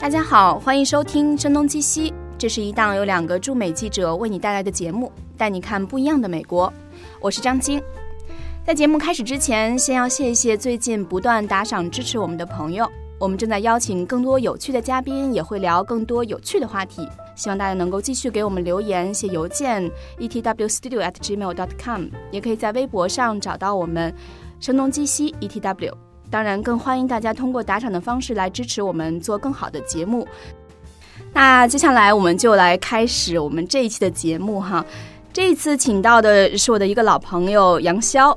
大家好，欢迎收听《声东击西》，这是一档由两个驻美记者为你带来的节目，带你看不一样的美国。我是张晶。在节目开始之前，先要谢谢最近不断打赏支持我们的朋友。我们正在邀请更多有趣的嘉宾，也会聊更多有趣的话题。希望大家能够继续给我们留言、写邮件，etwstudio@gmail.com，也可以在微博上找到我们“声东击西 etw”。当然，更欢迎大家通过打赏的方式来支持我们做更好的节目。那接下来我们就来开始我们这一期的节目哈。这一次请到的是我的一个老朋友杨潇，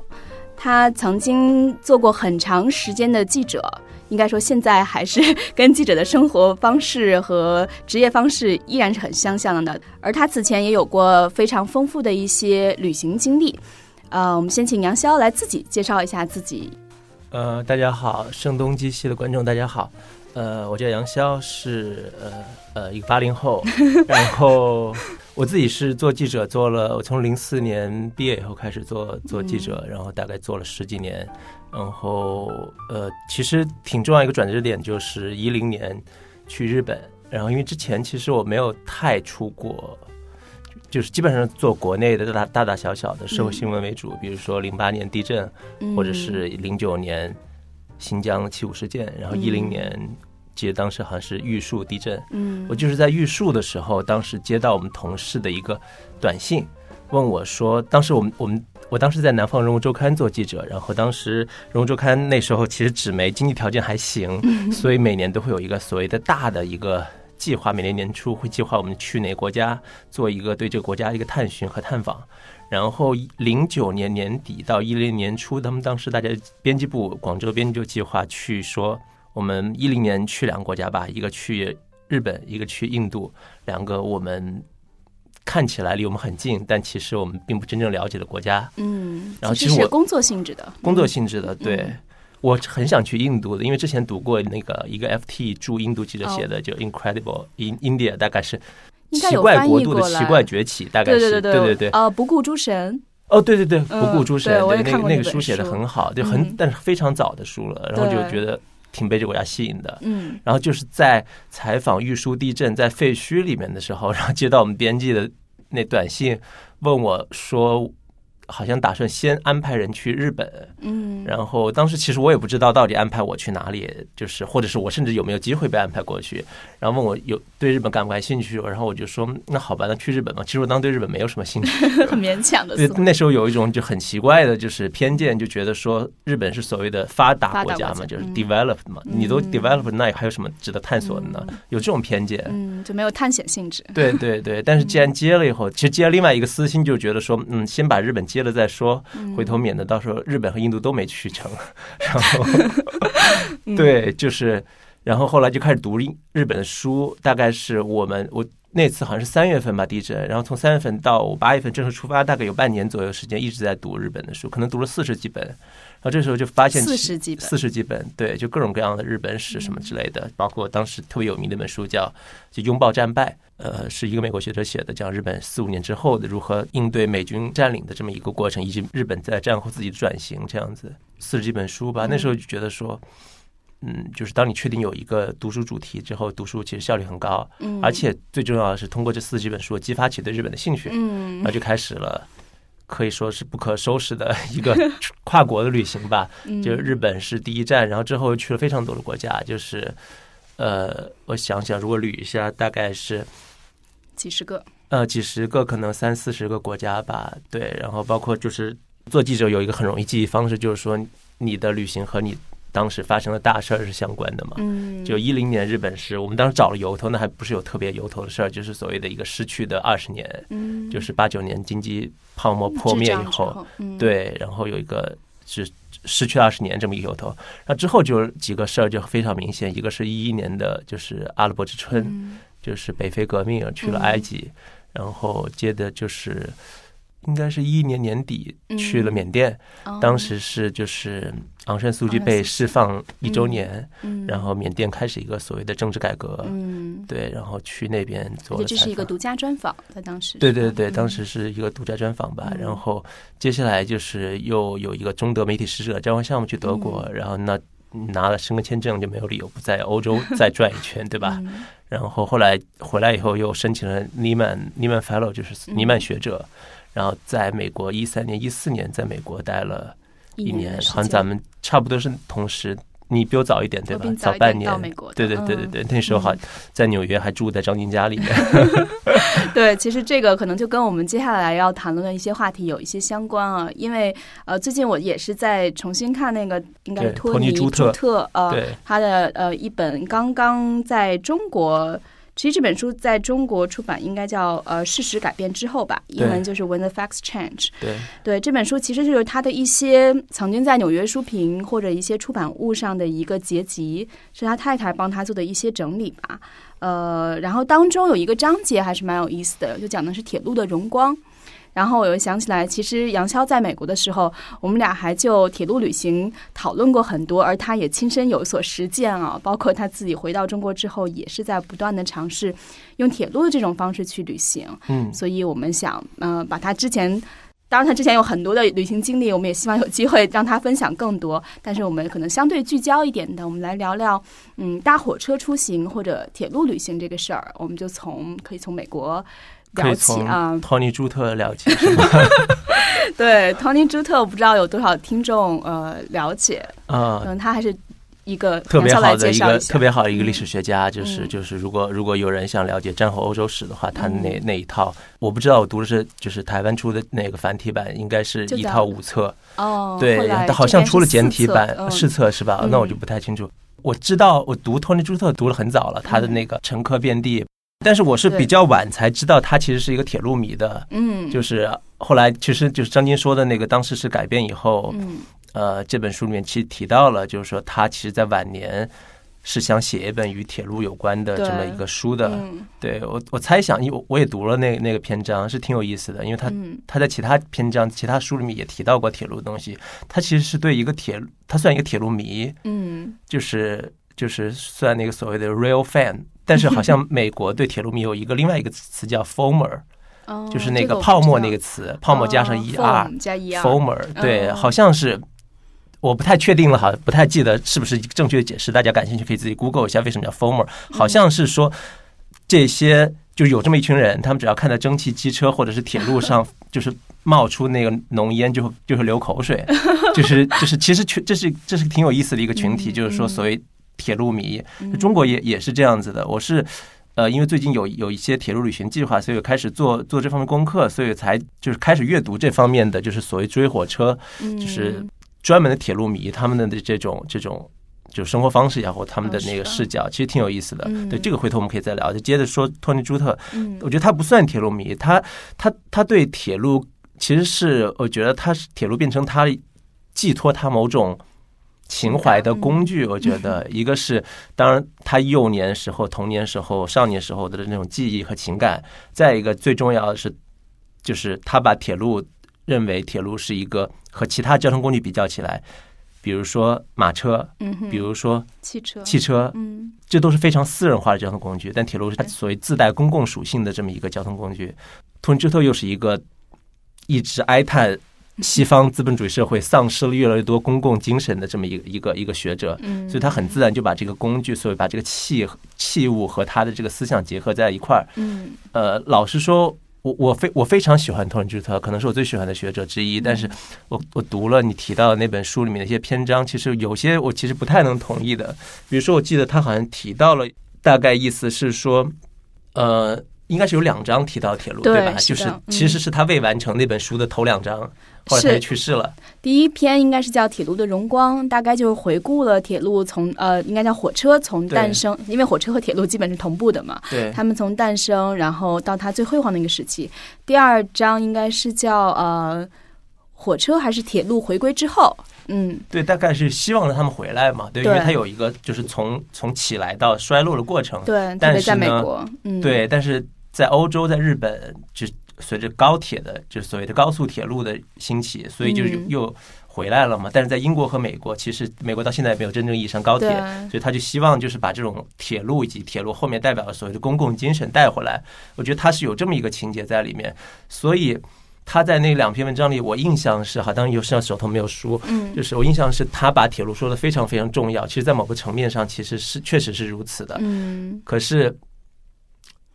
他曾经做过很长时间的记者，应该说现在还是跟记者的生活方式和职业方式依然是很相像的。而他此前也有过非常丰富的一些旅行经历。呃，我们先请杨潇来自己介绍一下自己。呃，大家好，声东击西的观众大家好，呃，我叫杨潇，是呃呃一个八零后，然后我自己是做记者，做了我从零四年毕业以后开始做做记者，然后大概做了十几年，然后呃其实挺重要一个转折点就是一零年去日本，然后因为之前其实我没有太出过。就是基本上做国内的大大大小小的社会新闻为主，比如说零八年地震，或者是零九年新疆七五事件，然后一零年记得当时好像是玉树地震。嗯，我就是在玉树的时候，当时接到我们同事的一个短信，问我说，当时我们我们我当时在南方人物周刊做记者，然后当时人物周刊那时候其实纸媒经济条件还行，所以每年都会有一个所谓的大的一个。计划每年年初会计划我们去哪个国家做一个对这个国家一个探寻和探访，然后零九年年底到一零年初，他们当时大家编辑部广州编辑就计划去说，我们一零年去两个国家吧，一个去日本，一个去印度，两个我们看起来离我们很近，但其实我们并不真正了解的国家。嗯，然后其实是工作性质的，工作性质的，对。我很想去印度的，因为之前读过那个一个 FT 驻印度记者写的，就 Incredible in India，大概是奇怪国度的奇怪崛起，大概是对对对对。呃，不顾诸神。哦，对对对，不顾诸神，对那个那个书写的很好，就很但是非常早的书了，然后就觉得挺被这个国家吸引的。嗯，然后就是在采访玉树地震在废墟里面的时候，然后接到我们编辑的那短信，问我说。好像打算先安排人去日本，嗯，然后当时其实我也不知道到底安排我去哪里，就是或者是我甚至有没有机会被安排过去，然后问我有对日本感不感兴趣，然后我就说那好吧，那去日本吧。其实我当时对日本没有什么兴趣，很勉强的。对，那时候有一种就很奇怪的，就是偏见，就觉得说日本是所谓的发达国家嘛，就是 developed 嘛，你都 developed，那还有什么值得探索的呢？有这种偏见，嗯，就没有探险性质。对对对，但是既然接了以后，其实接了另外一个私心，就觉得说，嗯，先把日本。接了再说，回头免得到时候日本和印度都没去成。然后，对，就是，然后后来就开始读日日本的书。大概是我们我那次好像是三月份吧地震，然后从三月份到八月份正式出发，大概有半年左右时间一直在读日本的书，可能读了四十几本。然后这时候就发现四十几本，四十几本，对，就各种各样的日本史什么之类的，包括当时特别有名的一本书叫《就拥抱战败》，呃，是一个美国学者写的，讲日本四五年之后的如何应对美军占领的这么一个过程，以及日本在战后自己的转型这样子，四十几本书吧。那时候就觉得说，嗯，就是当你确定有一个读书主题之后，读书其实效率很高，嗯，而且最重要的是通过这四十几本书激发起对日本的兴趣，嗯，然后就开始了。可以说是不可收拾的一个 跨国的旅行吧。就日本是第一站，然后之后又去了非常多的国家。就是，呃，我想想，如果捋一下，大概是几十个。呃，几十个，可能三四十个国家吧。对，然后包括就是做记者有一个很容易记忆方式，就是说你的旅行和你。当时发生的大事儿是相关的嘛？嗯，就一零年日本是我们当时找了由头，那还不是有特别由头的事儿，就是所谓的一个失去的二十年。嗯，就是八九年经济泡沫破灭以后，对，然后有一个是失去二十年这么一个由头。那之后就几个事儿就非常明显，一个是一一年的就是阿拉伯之春，就是北非革命去了埃及，然后接着就是。应该是一一年年底去了缅甸，当时是就是昂山素季被释放一周年，然后缅甸开始一个所谓的政治改革，嗯对，然后去那边做。这是一个独家专访，在当时。对对对，当时是一个独家专访吧。然后接下来就是又有一个中德媒体使者交换项目去德国，然后那拿了申根签证就没有理由不在欧洲 再转一圈，对吧？嗯然后后来回来以后又申请了尼曼尼曼 Fellow，就是嗯尼曼学者，然后在美国一三年、一四年在美国待了一年，好像咱们差不多是同时，你比我早一点对吧？早半年到美国的对对对对嗯对，那时候好嗯在纽约还住在张晶家里面。对，其实这个可能就跟我们接下来要谈论的一些话题有一些相关啊，因为呃，最近我也是在重新看那个应该是托尼尼朱特特呃对，他的呃一本刚刚在中国。其实这本书在中国出版应该叫呃《事实改变之后》吧，英文就是 When the Facts Change。对对这本书其实就是他的一些曾经在纽约书评或者一些出版物上的一个结集，是他太太帮他做的一些整理吧。呃，然后当中有一个章节还是蛮有意思的，就讲的是铁路的荣光。然后我又想起来，其实杨潇在美国的时候，我们俩还就铁路旅行讨论过很多，而他也亲身有所实践啊。包括他自己回到中国之后，也是在不断的尝试用铁路的这种方式去旅行。嗯，所以我们想，呃，把他之前，当然他之前有很多的旅行经历，我们也希望有机会让他分享更多。但是我们可能相对聚焦一点的，我们来聊聊，嗯，搭火车出行或者铁路旅行这个事儿。我们就从可以从美国聊可以从起啊。托尼朱特了解是吗？对，Tony 朱特，我不知道有多少听众呃了解，啊，嗯，他还是一个特别好的一个特别好的一个历史学家，就是嗯。就是如果如果有人想了解战后欧洲史的话，他那嗯。那一套我不知道，我读的是就是台湾出的那个繁体版，应该是一套五册，哦，对好像出了简体版嗯。试册是吧？嗯那我就不太清楚。我知道我读托尼朱特读了很早了，他的那个乘客遍地，但是我是比较晚才知道他其实是一个铁路迷的。嗯，就是后来，其实就是张晶说的那个，当时是改编以后，嗯呃，这本书里面其实提到了，就是说他其实，在晚年是想写一本与铁路有关的这么一个书的。嗯对我，我猜想，因为我我也读了那那个篇章，是挺有意思的，因为他嗯他在其他篇章、其他书里面也提到过铁路的东西。他其实是对一个铁，他算一个铁路迷，嗯就是就是算那个所谓的 real fan，但是好像美国对铁路迷有一个另外一个词叫 “former”，哦，就是那个泡沫那个词，泡沫加上哦 er。foam 加 er Fomer，对，哦。好像是，我不太确定了哈，不太记得是不是正确的解释，大家感兴趣可以自己 Google 一下为什么叫 former，好像是说这些就有这么一群人，他们只要看到蒸汽机车或者是铁路上 就是冒出那个浓烟，就会就会流口水，就是就是其实群这是这是挺有意思的一个群体，嗯就是说所谓铁路迷，嗯中国也也是这样子的，我是。呃，因为最近有有一些铁路旅行计划，所以我开始做做这方面功课，所以才就是开始阅读这方面的，就是所谓追火车，就是嗯专门的铁路迷他们的这种这种就生活方式也好，或他们的那个视角，其实挺有意思的。嗯对这个回头我们可以再聊。就接着说托尼朱特，嗯我觉得他不算铁路迷，他他他对铁路其实是我觉得他是铁路变成他寄托他某种。情怀的工具，我觉得 一个是，当然他幼年时候、童年时候、少年时候的那种记忆和情感；再一个最重要的是，就是他把铁路认为铁路是一个和其他交通工具比较起来，比如说马车，嗯，比如说汽车，汽车，嗯。这都是非常私人化的交通工具，但铁路是它所谓自带公共属性的这么一个交通工具。托尼朱特又是一个一直哀叹西方资本主义社会丧失了越来越多公共精神的这么一个一个一个学者，嗯，所以他很自然就把这个工具，所以把这个器器物和他的这个思想结合在一块儿。嗯呃，老实说，我我非我非常喜欢托尼朱特，可能是我最喜欢的学者之一。但是我我读了你提到的那本书里面的一些篇章，其实有些我其实不太能同意的。比如说，我记得他好像提到了，大概意思是说，呃，应该是有两章提到铁路，对对吧？就是其实是他未完成那本书的头两章，后来他是。就去世了。第一篇应该是叫《铁路的荣光》，大概就是回顾了铁路从呃，应该叫火车从诞生，因为火车和铁路基本是同步的嘛，对，他们从诞生，然后到它最辉煌的一个时期。第二章应该是叫呃，火车还是铁路回归之后，嗯，对，大概是希望着他们回来嘛，对，因为对他有一个就是从从起来到衰落的过程。对，特但是别在美国，嗯，对，但是在欧洲，在日本，就随着高铁的，就是所谓的高速铁路的兴起，所以就嗯又回来了嘛。但是在英国和美国，其实美国到现在也没有真正意义上高铁，所以他就希望就是把这种铁路以及铁路后面代表的所谓的公共精神带回来。我觉得他是有这么一个情节在里面，所以他在那两篇文章里，我印象是，好像有像手头没有书，嗯就是我印象是他把铁路说的非常非常重要。其实，在某个层面上，其实是确实是如此的。嗯，可是，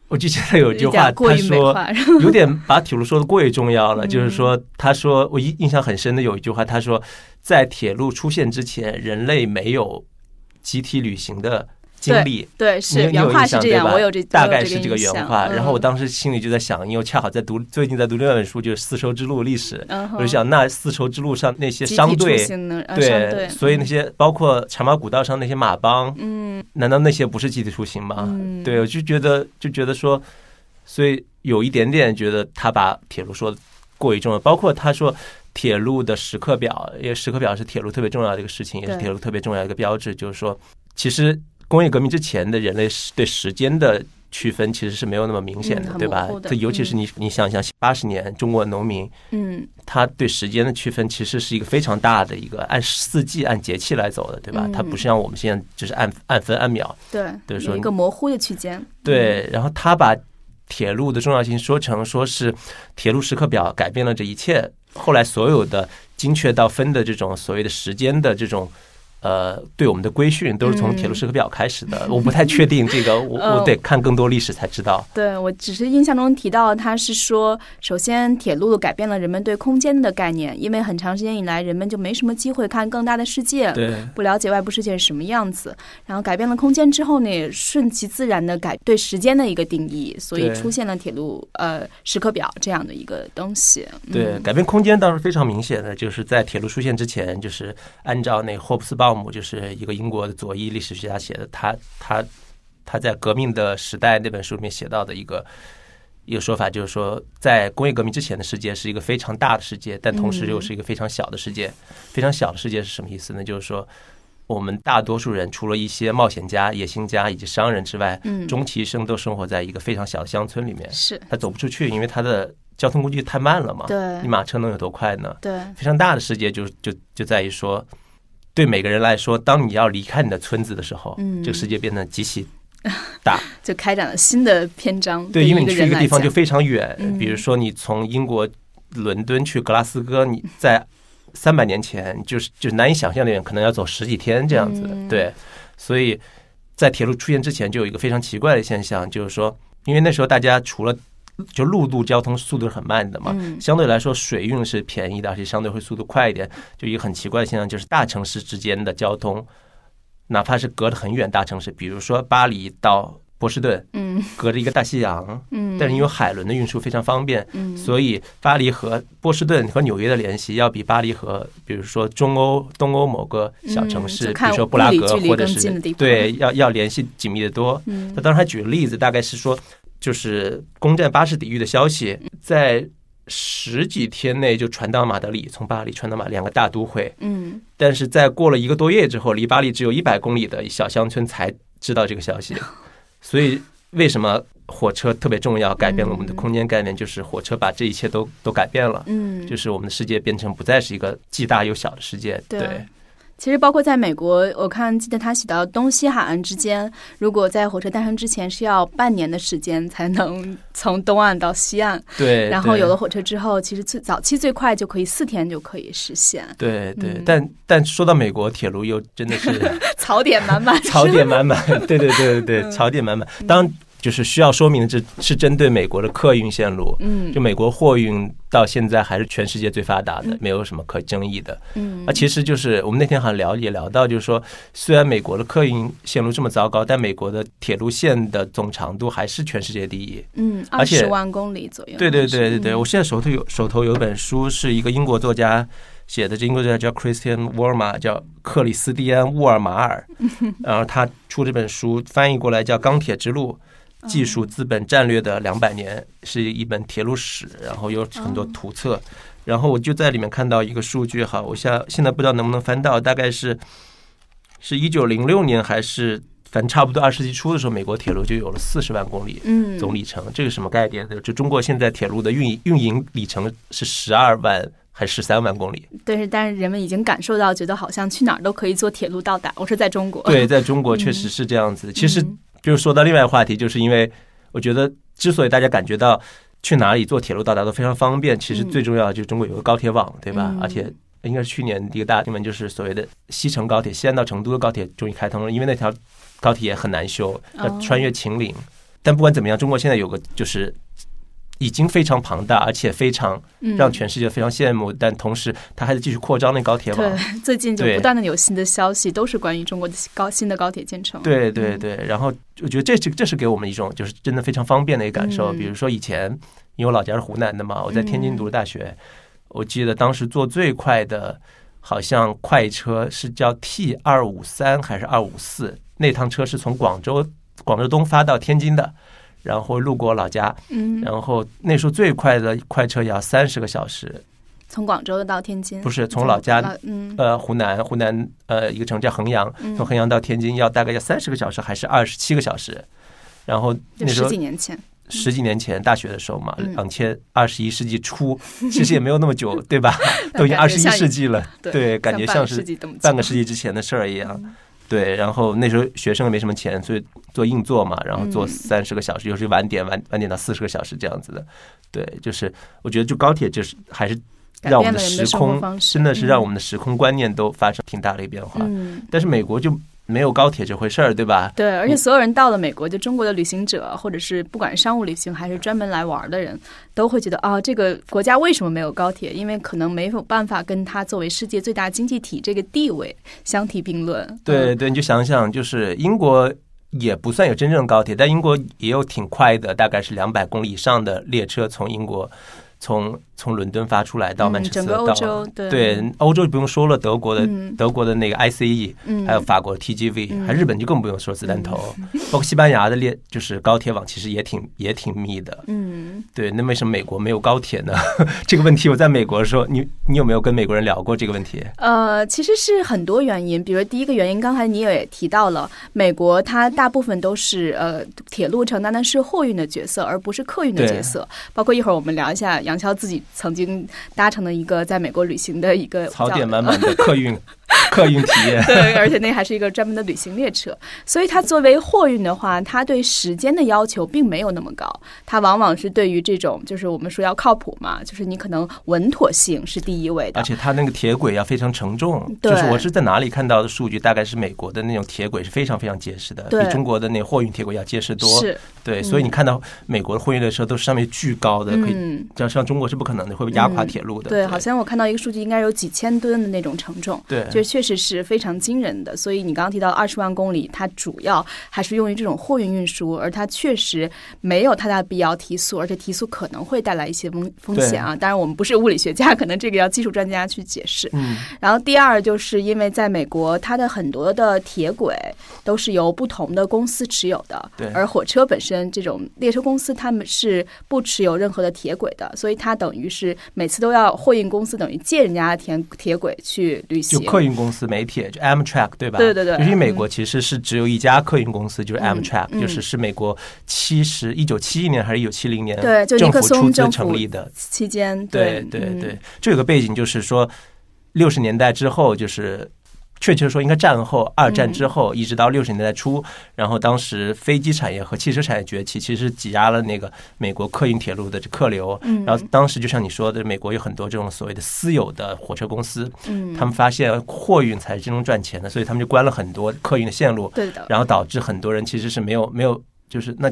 我就记得有一句话，他说有点把铁路说的过于重要了。嗯就是说，他说我印印象很深的有一句话，他说，在铁路出现之前，人类没有集体旅行的经历。对，你是原话你有印是这样，象对吧我有这大概是这个原话。然后我嗯当时心里就在想，因为恰好在读最近在读另外一本书，就是《丝绸之路历史》，嗯我就想那丝绸之路上那些商队，行呢呃商队所以那些包括茶马古道上那些马帮，嗯难道那些不是集体出行吗？嗯对，我就觉得就觉得说，所以有一点点觉得他把铁路说的过于重要，包括他说铁路的时刻表，因为时刻表是铁路特别重要的一个事情，也是铁路特别重要的一个标志，就是说，其实工业革命之前的人类对时间的。区分其实是没有那么明显的，对吧这尤其是你，你想想八十年中国农民，嗯他对时间的区分其实是一个非常大的一个按四季、按节气来走的，对吧？嗯它不是像我们现在就是按按分按秒。对对说一个模糊的区间，对，然后他把铁路的重要性说成说是铁路时刻表改变了这一切。后来所有的精确到分的这种所谓的时间的这种。呃，对我们的规训都是从铁路时刻表开始的，我不太确定这个，我 我得看更多历史才知道。对我只是印象中提到，他是说，首先铁路改变了人们对空间的概念，因为很长时间以来，人们就没什么机会看更大的世界，对不了解外部世界是什么样子。然后改变了空间之后呢，也顺其自然的改对时间的一个定义，所以出现了铁路呃时刻表这样的一个东西。对，嗯改变空间倒是非常明显的，就是在铁路出现之前，就是按照那霍布斯鲍姆，就是一个英国的左翼历史学家写的，他他他在《革命的时代》那本书里面写到的一个一个说法，就是说，在工业革命之前的世界是一个非常大的世界，但同时又是一个非常小的世界。非常小的世界是什么意思呢？就是说。我们大多数人，除了一些冒险家、野心家以及商人之外，嗯终其一生都生活在一个非常小的乡村里面。是他走不出去，因为他的交通工具太慢了嘛。对你马车能有多快呢？对非常大的世界就就就在于说，对每个人来说，当你要离开你的村子的时候，嗯这个世界变得极其大。就开展了新的篇章。对，因为你去一个地方就非常远，嗯比如说你从英国伦敦去格拉斯哥，你在三百年前就是就是难以想象的远，可能要走十几天这样子。嗯对，所以在铁路出现之前，就有一个非常奇怪的现象，就是说，因为那时候大家除了就陆路交通速度是很慢的嘛，嗯。相对来说水运是便宜的，而且相对会速度快一点。就一个很奇怪的现象，就是大城市之间的交通，哪怕是隔得很远，大城市，比如说巴黎到波士顿，嗯。隔着一个大西洋，嗯，但是因为海轮的运输非常方便，嗯。所以巴黎和波士顿和纽约的联系要比巴黎和比如说中欧、东欧某个小城市，比如说布拉格或者是对，要要联系紧密的多。嗯。他当时还举个例子，大概是说，就是攻占巴士底狱的消息，在十几天内就传到马德里，从巴黎传到马两个大都会，嗯。但是在过了一个多月之后，离巴黎只有一百公里的小乡村才知道这个消息，所以为什么火车特别重要，改变了我们的空间概念？就是火车把这一切都都改变了，嗯，就是我们的世界变成不再是一个既大又小的世界。对。对其实包括在美国，我看记得他写到东西海岸之间，如果在火车诞生之前是要半年的时间才能 从东岸到西岸，对，然后有了火车之后，其实最早期最快就可以四天就可以实现，对对，嗯但但说到美国铁路，又真的是 槽点满满，槽点满满。对对对对对，嗯槽点满满。当然，就是需要说明的，这是针对美国的客运线路。嗯就美国货运到现在还是全世界最发达的嗯，没有什么可争议的。嗯啊，其实就是我们那天好像聊也聊到，就是说，虽然美国的客运线路这么糟糕，但美国的铁路线的总长度还是全世界第一。嗯，二而且十万公里左右，对对对对对，嗯我现在手头有手头有本书，是一个英国作家写的，这英国作家叫 Christian Worma，叫克里斯蒂安·沃尔马尔，然后他出这本书翻译过来叫《钢铁之路：技术、资本、战略的两百年》，是一本铁路史，然后有很多图册。然后我就在里面看到一个数据，哈，我现在现在不知道能不能翻到，大概是是一九零六年还是反正差不多二世纪初的时候，美国铁路就有了四十万公里。嗯总里程，这个什么概念呢？就中国现在铁路的运运营里程是十二万还是十三万公里？对，是但是人们已经感受到，觉得好像去哪儿都可以坐铁路到达。我说在中国，对，在中国确实是这样子。其实嗯就是说到另外一个话题，就是因为我觉得之所以大家感觉到去哪里坐铁路到达都非常方便。其实嗯最重要的就是中国有个高铁网，对吧？嗯而且应该是去年一个大新闻，就是所谓的西成高铁，西安到成都的高铁终于开通了，因为那条高铁也很难修，要哦穿越秦岭。但不管怎么样，中国现在有个就是。已经非常庞大，而且非常嗯让全世界非常羡慕，但同时它还在继续扩张那高铁网。对，最近就不断的有新的消息，都是关于中国的高新的高铁建成。对对嗯对，然后我觉得这是这是给我们一种就是真的非常方便的一个感受。嗯比如说以前，因为我老家是湖南的嘛，我在天津读的大学，我记得当时坐最快的，好像快车是叫 T 二五三还是二五四，那趟车是从广州广州东发到天津的。然后路过老家，嗯，然后那时候最快的快车也要三十个小时，从广州到天津，不是从老家嗯呃，湖南湖南呃一个城叫衡阳，嗯从衡阳到天津要大概要三十个小时还是二十七个小时，然后那时候十几年前，十几年前大学的时候嘛，嗯两千二十一世纪初，其实也没有那么久，对吧？都已经二十一世纪了，对，感觉像是半个世纪之前的事儿一样。嗯对，然后那时候学生也没什么钱，所以做硬座嘛，然后做嗯三十个小时，有时晚点晚晚点到四十个小时这样子的。对，就是我觉得就高铁就是还是让我们的时空真的是让嗯我们的时空观念都发生挺大的一个变化。嗯，但是美国就没有高铁这回事儿，对吧？对，而且所有人到了美国，就中国的旅行者，或者是不管商务旅行还是专门来玩的人，都会觉得啊，这个国家为什么没有高铁？因为可能没有办法跟它作为世界最大经济体这个地位相提并论。嗯，对对，你就想想，就是英国也不算有真正高铁，但英国也有挺快的，大概是两百公里以上的列车从英国从从伦敦发出来到曼彻斯特，嗯整个欧到洲对对欧洲就不用说了，德国的、嗯德国的那个 ICE，、嗯还有法国的 TGV，、嗯还日本就更不用说子弹头，包括西班牙的列就是高铁网其实也挺也挺密的。嗯，对，那为什么美国没有高铁呢？这个问题我在美国的时候，你你有没有跟美国人聊过这个问题？呃，其实是很多原因，比如第一个原因，刚才你也提到了，美国它大部分都是呃铁路承担的是货运的角色，而不是客运的角色。包括一会儿我们聊一下杨潇自己曾经搭乘的一个在美国旅行的一个槽点满满的客运 客运体验。对，而且那还是一个专门的旅行列车，所以它作为货运的话，它对时间的要求并没有那么高，它往往是对于这种就是我们说要靠谱嘛，就是你可能稳妥性是第一位的而。且它那个铁轨要非常承重，就是我是在哪里看到的数据，大概是美国的那种铁轨是非常非常结实的，比中国的那货运铁轨要结实多。是，对，所以你看到美国的货运列车都是上面巨高的，可以嗯，像像中国是不可能的，会被压垮铁路的。对，好像我看到一个数据，应该有几千吨的那种承重。对就确实是非常惊人的。所以你刚刚提到二十万公里，它主要还是用于这种货运运输，而它确实没有太大必要提速，而且提速可能会带来一些风风险啊。当然，我们不是物理学家，可能这个要技术专家去解释。嗯，然后第二就是因为在美国，它的很多的铁轨都是由不同的公司持有的，对而火车本身这种列车公司他们是不持有任何的铁轨的，所以它等于是每次都要货运公司等于借人家的铁铁轨去旅行。就客运公司媒体，就 Amtrak 对吧？对对对就是因为美国其实是只有一家客运公司，就是嗯 Amtrak，、嗯就是是美国七十一九七一年还是一九七零年对政府出资成立的。期间，对对对，这有个背景就是说，六十年代之后，就是确切说应该战后，二战之后，一直到六十年代初，然后当时飞机产业和汽车产业崛起，其实挤压了那个美国客运铁路的客流。嗯。然后当时就像你说的，美国有很多这种所谓的私有的火车公司，嗯，他们发现货运才是真正赚钱的，所以他们就关了很多客运的线路，对的，然后导致很多人其实是没有没有，就是那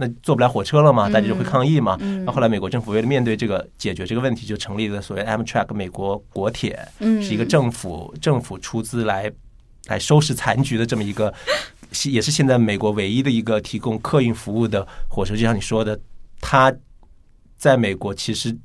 那坐不了火车了嘛，大家就会抗议嘛。嗯然后后来美国政府为了面对这个解决这个问题，就成立了所谓 Amtrak 美国国铁，嗯是一个政府政府出资来来收拾残局的这么一个，也是现在美国唯一的一个提供客运服务的火车。就像你说的，它在美国其实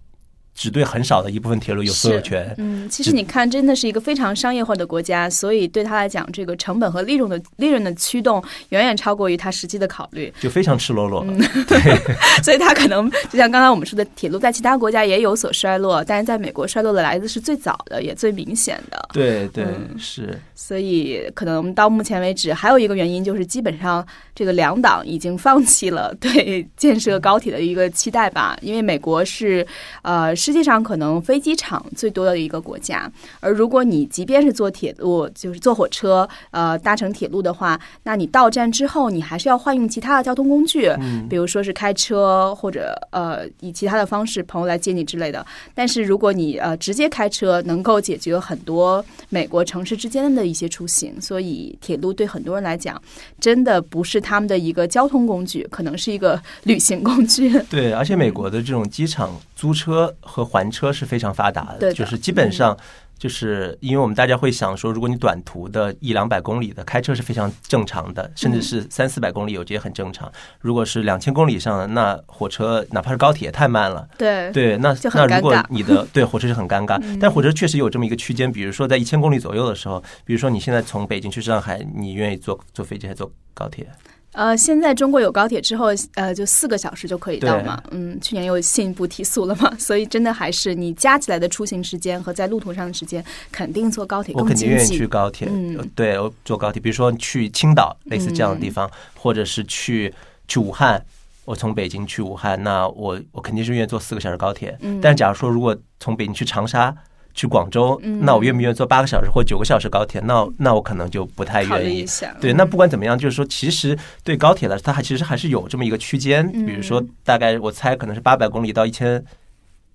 只对很少的一部分铁路有所有权。嗯，其实你看，真的是一个非常商业化的国家，所以对他来讲，这个成本和利润的利润的驱动远远超过于他实际的考虑。就非常赤裸裸了，对 所以他可能就像刚才我们说的，铁路在其他国家也有所衰落，但是在美国衰落的来自是最早的，也最明显的。对对嗯是，所以可能到目前为止，还有一个原因就是，基本上这个两党已经放弃了对建设高铁的一个期待吧。因为美国是呃世界上可能飞机场最多的一个国家，而如果你即便是坐铁路，就是坐火车，呃搭乘铁路的话，那你到站之后，你还是要换用其他的交通工具，嗯比如说是开车或者呃以其他的方式朋友来接你之类的。但是如果你呃直接开车，能够解决很多美国城市之间的一些出行，所以铁路对很多人来讲，真的不是他们的一个交通工具，可能是一个旅行工具。对，而且美国的这种机场租车和还车是非常发达的，对就是基本上。就是因为我们大家会想说，如果你短途的一两百公里的开车是非常正常的，甚至是三四百公里，我觉得很正常。如果是两千公里以上的，那火车哪怕是高铁也太慢了，对对，那那如果你的对火车是很尴尬，嗯但火车确实有这么一个区间，比如说在一千公里左右的时候，比如说你现在从北京去上海，你愿意坐坐飞机还是坐高铁？呃，现在中国有高铁之后，呃，就四个小时就可以到嘛。嗯，去年又进一步提速了嘛，所以真的还是你加起来的出行时间和在路途上的时间，肯定坐高铁更我肯定愿意。去高铁，对，我坐高铁，比如说去青岛类似这样的地方，或者是去去武汉。我从北京去武汉，那我我肯定是愿意坐四个小时高铁。嗯但假如说如果从北京去长沙、去广州，嗯那我愿不愿意坐八个小时或九个小时高铁？那那我可能就不太愿意对，嗯那不管怎么样，就是说，其实对高铁来说，它还其实还是有这么一个区间，嗯比如说大概我猜可能是八百公里到一千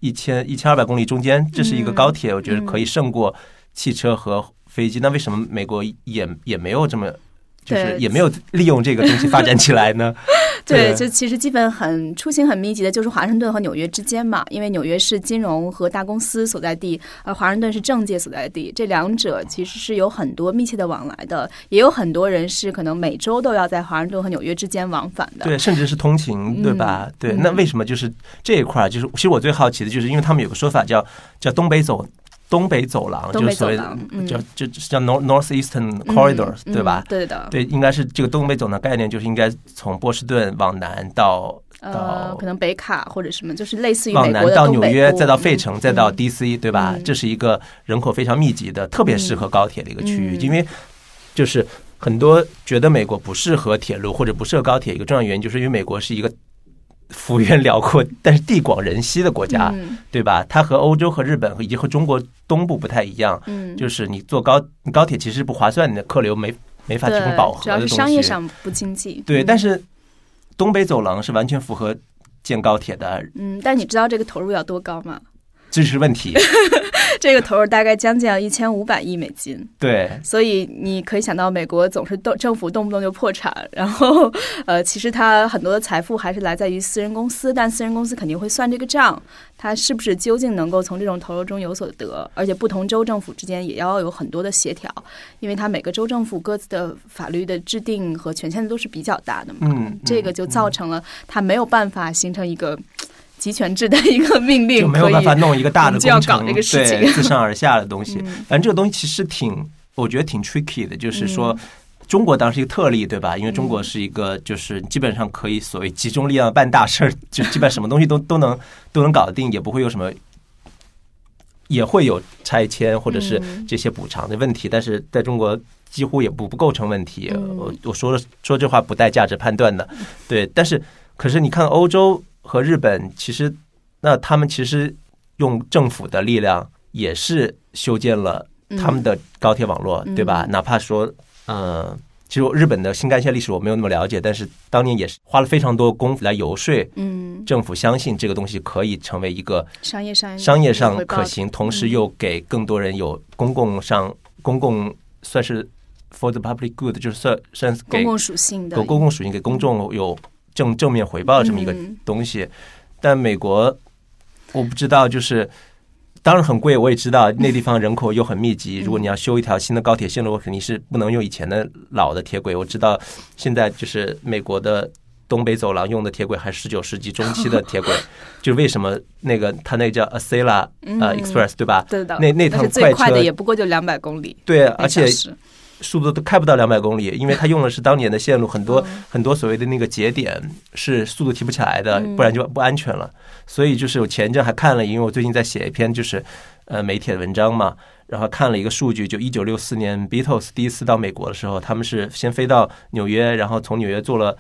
一千一千二百公里中间，这是一个高铁，我觉得可以胜过汽车和飞机。那为什么美国也也没有这么？就是也没有利用这个东西发展起来呢？对，就其实基本很出行很密集的，就是华盛顿和纽约之间嘛，因为纽约是金融和大公司所在地，而华盛顿是政界所在地，这两者其实是有很多密切的往来的，也有很多人是可能每周都要在华盛顿和纽约之间往返的。对，甚至是通勤，对吧？对，嗯那为什么就是这一块儿？就是其实我最好奇的就是，因为他们有个说法叫叫东北走东北走廊，就是所谓的走廊嗯。叫就叫 North Northeastern 嗯 Corridor，嗯对吧？对的，对，应该是这个东北走廊概念，就是应该从波士顿往南到呃，到可能北卡或者什么，就是类似于往南到纽约，再到费嗯城，再到嗯。DC，对吧？嗯。这是一个人口非常密集的，特别适合高铁的一个区域，嗯。因为就是很多觉得美国不适合铁路或者不适合高铁，一个重要原因就是因为美国是一个幅员辽阔但是地广人稀的国家，嗯对吧？它和欧洲和日本以及和中国东部不太一样，嗯，就是你坐高高铁其实不划算，你的客流没没法提供饱和主要是。商业上不经济。对，嗯但是东北走廊是完全符合建高铁的，嗯，但你知道这个投入要多高吗？这是问题。这个投入大概将近要一千五百亿美金，对，所以你可以想到，美国总是动政府动不动就破产，然后 呃，其实它很多的财富还是来自于私人公司，但私人公司肯定会算这个账，它是不是究竟能够从这种投入中有所得？而且不同州政府之间也要有很多的协调，因为它每个州政府各自的法律的制定和权限都是比较大的嘛，嗯，这个就造成了它没有办法形成一个。集权制的一个命令，就没有办法弄一个大的工程，搞这个事情对，自上而下的东西。嗯反正这个东西其实挺，我觉得挺 tricky 的，就是说。嗯中国当时一个特例，对吧？因为中国是一个，就是基本上可以所谓集中力量办大事儿，就基本上什么东西都都能都能搞得定，也不会有什么，也会有拆迁或者是嗯这些补偿的问题，但是在中国几乎也不不构成问题。嗯我我说了说这话不带价值判断的，对。但是可是你看欧洲和日本，其实那他们其实用政府的力量也是修建了他们的高铁网络，嗯。对吧？哪怕说，呃，其实日本的新干线历史我没有那么了解，但是当年也是花了非常多功夫来游说嗯，政府相信这个东西可以成为一个商业上商业上可行，同时又给更多人有公共上公共算是 for the public good，就是算算是给公共属性的。有公共属性给公众有正正面回报的这么一个嗯东西。但美国我不知道，就是当然很贵，我也知道那地方人口又很密集。如果你要修一条新的高铁线路，我肯定是不能用以前的老的铁轨。我知道现在就是美国的。东北走廊用的铁轨还是十九世纪中期的铁轨，就为什么那个他那个叫 Acela 呃嗯 Express 对吧？对的，那那趟快车的也不过就两百公里，对，而且速度都开不到两百公里，因为它用的是当年的线路，很多、嗯。很多所谓的那个节点是速度提不起来的，嗯。不然就不安全了。所以就是我前一阵还看了，因为我最近在写一篇，就是呃媒体的文章嘛，然后看了一个数据，就一九六四年 Beatles 第一次到美国的时候，他们是先飞到纽约，然后从纽约坐了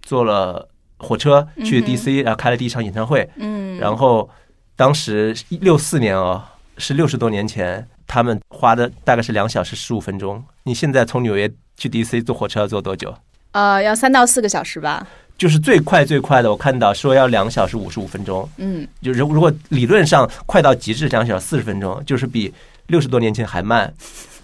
坐了火车去 DC，、然后开了第一场演唱会，嗯，然后当时六四年哦，是六十多年前，他们花的大概是两小时十五分钟。你现在从纽约去 DC 坐火车要坐多久？呃，要三到四个小时吧。就是最快最快的，我看到说要两小时五十五分钟。嗯，就如如果理论上快到极致，两小时四十分钟，就是比六十多年前还慢。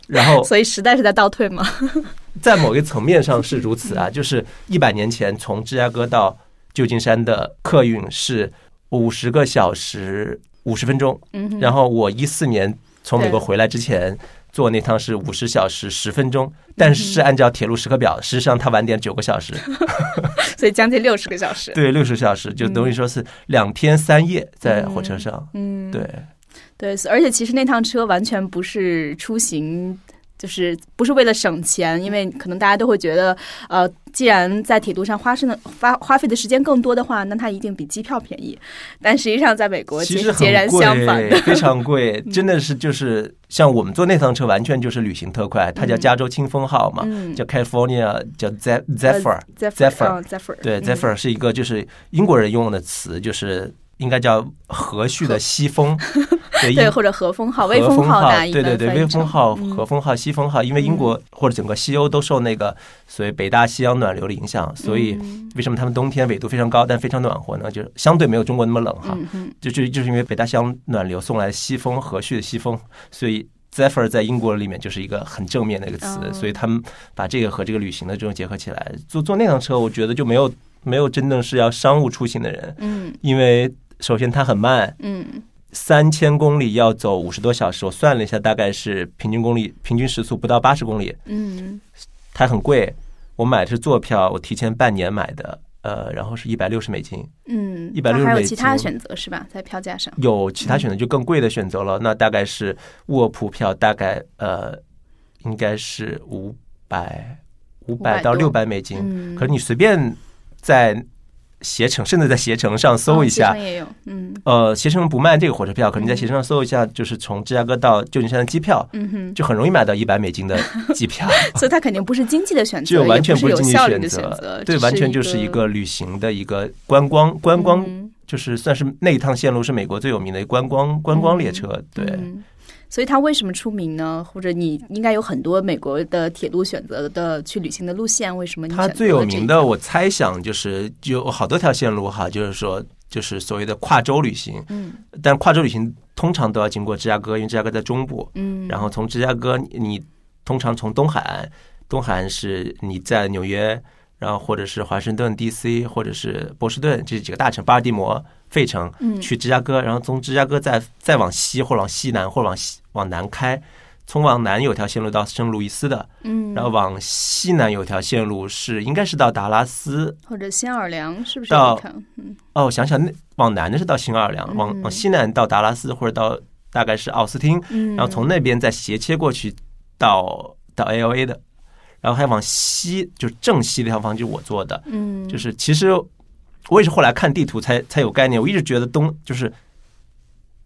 然后 所以时代是在倒退吗？在某一层面上是如此啊，就是一百年前从芝加哥到旧金山的客运是五十个小时五十分钟，嗯，然后我一四年从美国回来之前坐那趟是五十小时十分钟，但是是按照铁路时刻表，实际上它晚点九个小时，所以将近六十个小时。对，六十小时就等于说是两天三夜在火车上，嗯，对。对，而且其实那趟车完全不是出行，就是不是为了省钱，因为可能大家都会觉得，呃，既然在铁路上花的花花费的时间更多的话，那它一定比机票便宜。但实际上，在美国其实实截然相反的。非常贵，真的是就是像我们坐那趟车，完全就是旅行特快，它叫加州清风号嘛，嗯。叫 California，叫 Ze- Zephyr，Zephyr，Zephyr 对嗯，Zephyr 是一个就是英国人用的词，就是应该叫和煦的西风，对 对，或者和风号、微风号大一对对对，微风号、嗯。和风号、西风号，因为英国或者整个西欧都受那个所谓北大西洋暖流的影响，所以嗯为什么他们冬天纬度非常高，但非常暖和呢？就是相对没有中国那么冷哈。嗯，就就就是因为北大西洋暖流送来的西风和煦的西风，所以 Zephyr 在英国里面就是一个很正面的一个词，哦。所以他们把这个和这个旅行的这种结合起来，坐坐那趟车，我觉得就没有没有真正是要商务出行的人，嗯。因为首先它很慢，嗯三千公里要走五十多小时，我算了一下，大概是平均公里平均时速不到八十公里，嗯它很贵，我买的是坐票，我提前半年买的，呃，然后是一百六十美金。嗯，160它还有其他选择是吧？在票价上，有其他选择就更贵的选择了，那大概是卧铺票，大概呃应该是五百五百500多到六百美金。嗯，可是你随便在携程，甚至在携程上搜一哦下嗯。呃，携程不卖这个火车票，可能在携程上搜一下，就是从芝加哥到旧金山的机票，嗯哼，就很容易买到一百美金的机票。所以它肯定不是经济的选择，就完全不是经济效率的择，对，完全就是一个旅行的一个观光观光，嗯。就是算是那一趟线路是美国最有名的观光观光列车，对。嗯所以它为什么出名呢？或者你应该有很多美国的铁路选择的去旅行的路线，为什么你选择它最有名的，我猜想就是就有好多条线路哈，就是说就是所谓的跨州旅行，嗯。但跨州旅行通常都要经过芝加哥，因为芝加哥在中部，嗯，然后从芝加哥你你通常从东海岸，东海岸是你在纽约，然后或者是华盛顿 D.C. 或者是波士顿这几个大城，巴尔的摩、费城嗯去芝加哥，然后从芝加哥再再往西或者往西南或者往西往南开。从往南有条线路到圣路易斯的，嗯，然后往西南有条线路是应该是到达拉斯或者新奥尔良是不是到？嗯哦，我想想，那往南的是到新奥尔良，往嗯往西南到达拉斯或者到大概是奥斯汀，嗯，然后从那边再斜切过去到到 A L A 的，然后还往西，就是正西那条方就是我做的，嗯，就是其实我也是后来看地图才才有概念，我一直觉得东就是